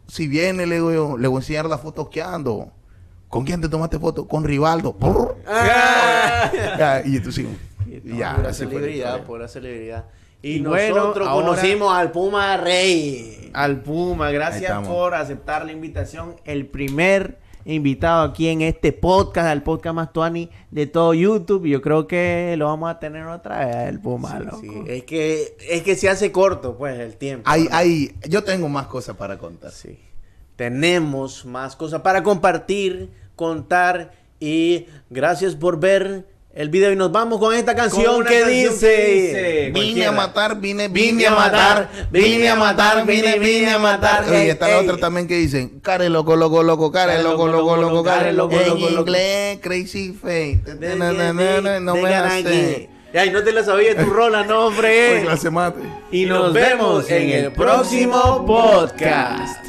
Si viene, le digo yo, le voy a enseñar las fotos que ando. ¿Con quién te tomaste foto? Con Rivaldo. Ah. Ya, y entonces, ya, pura celebridad, pura celebridad. Y, Y bueno, nosotros ahora- conocimos al Puma Rey. Al Puma, gracias por aceptar la invitación. El primer invitado aquí en este podcast, al podcast más tuani de todo YouTube. Yo creo que lo vamos a tener otra vez, el Puma, loco. Sí, es que es que se hace corto, pues, el tiempo. Hay, hay, yo tengo más cosas para contar. Sí. Tenemos más cosas para compartir, contar y gracias por ver el video y nos vamos con esta canción que canción dice, que dice, Vine a matar, vine, Vine vine a matar, vine a matar, vine, vine, a matar. Oye, está la otra también que dicen, care loco, loco, loco, care loco, loco, loco, care loco, loco, loco, loco. inglés, crazy face. No me la sé. Ay, no te la sabía tu rola, no, hombre. Y nos vemos en el próximo podcast.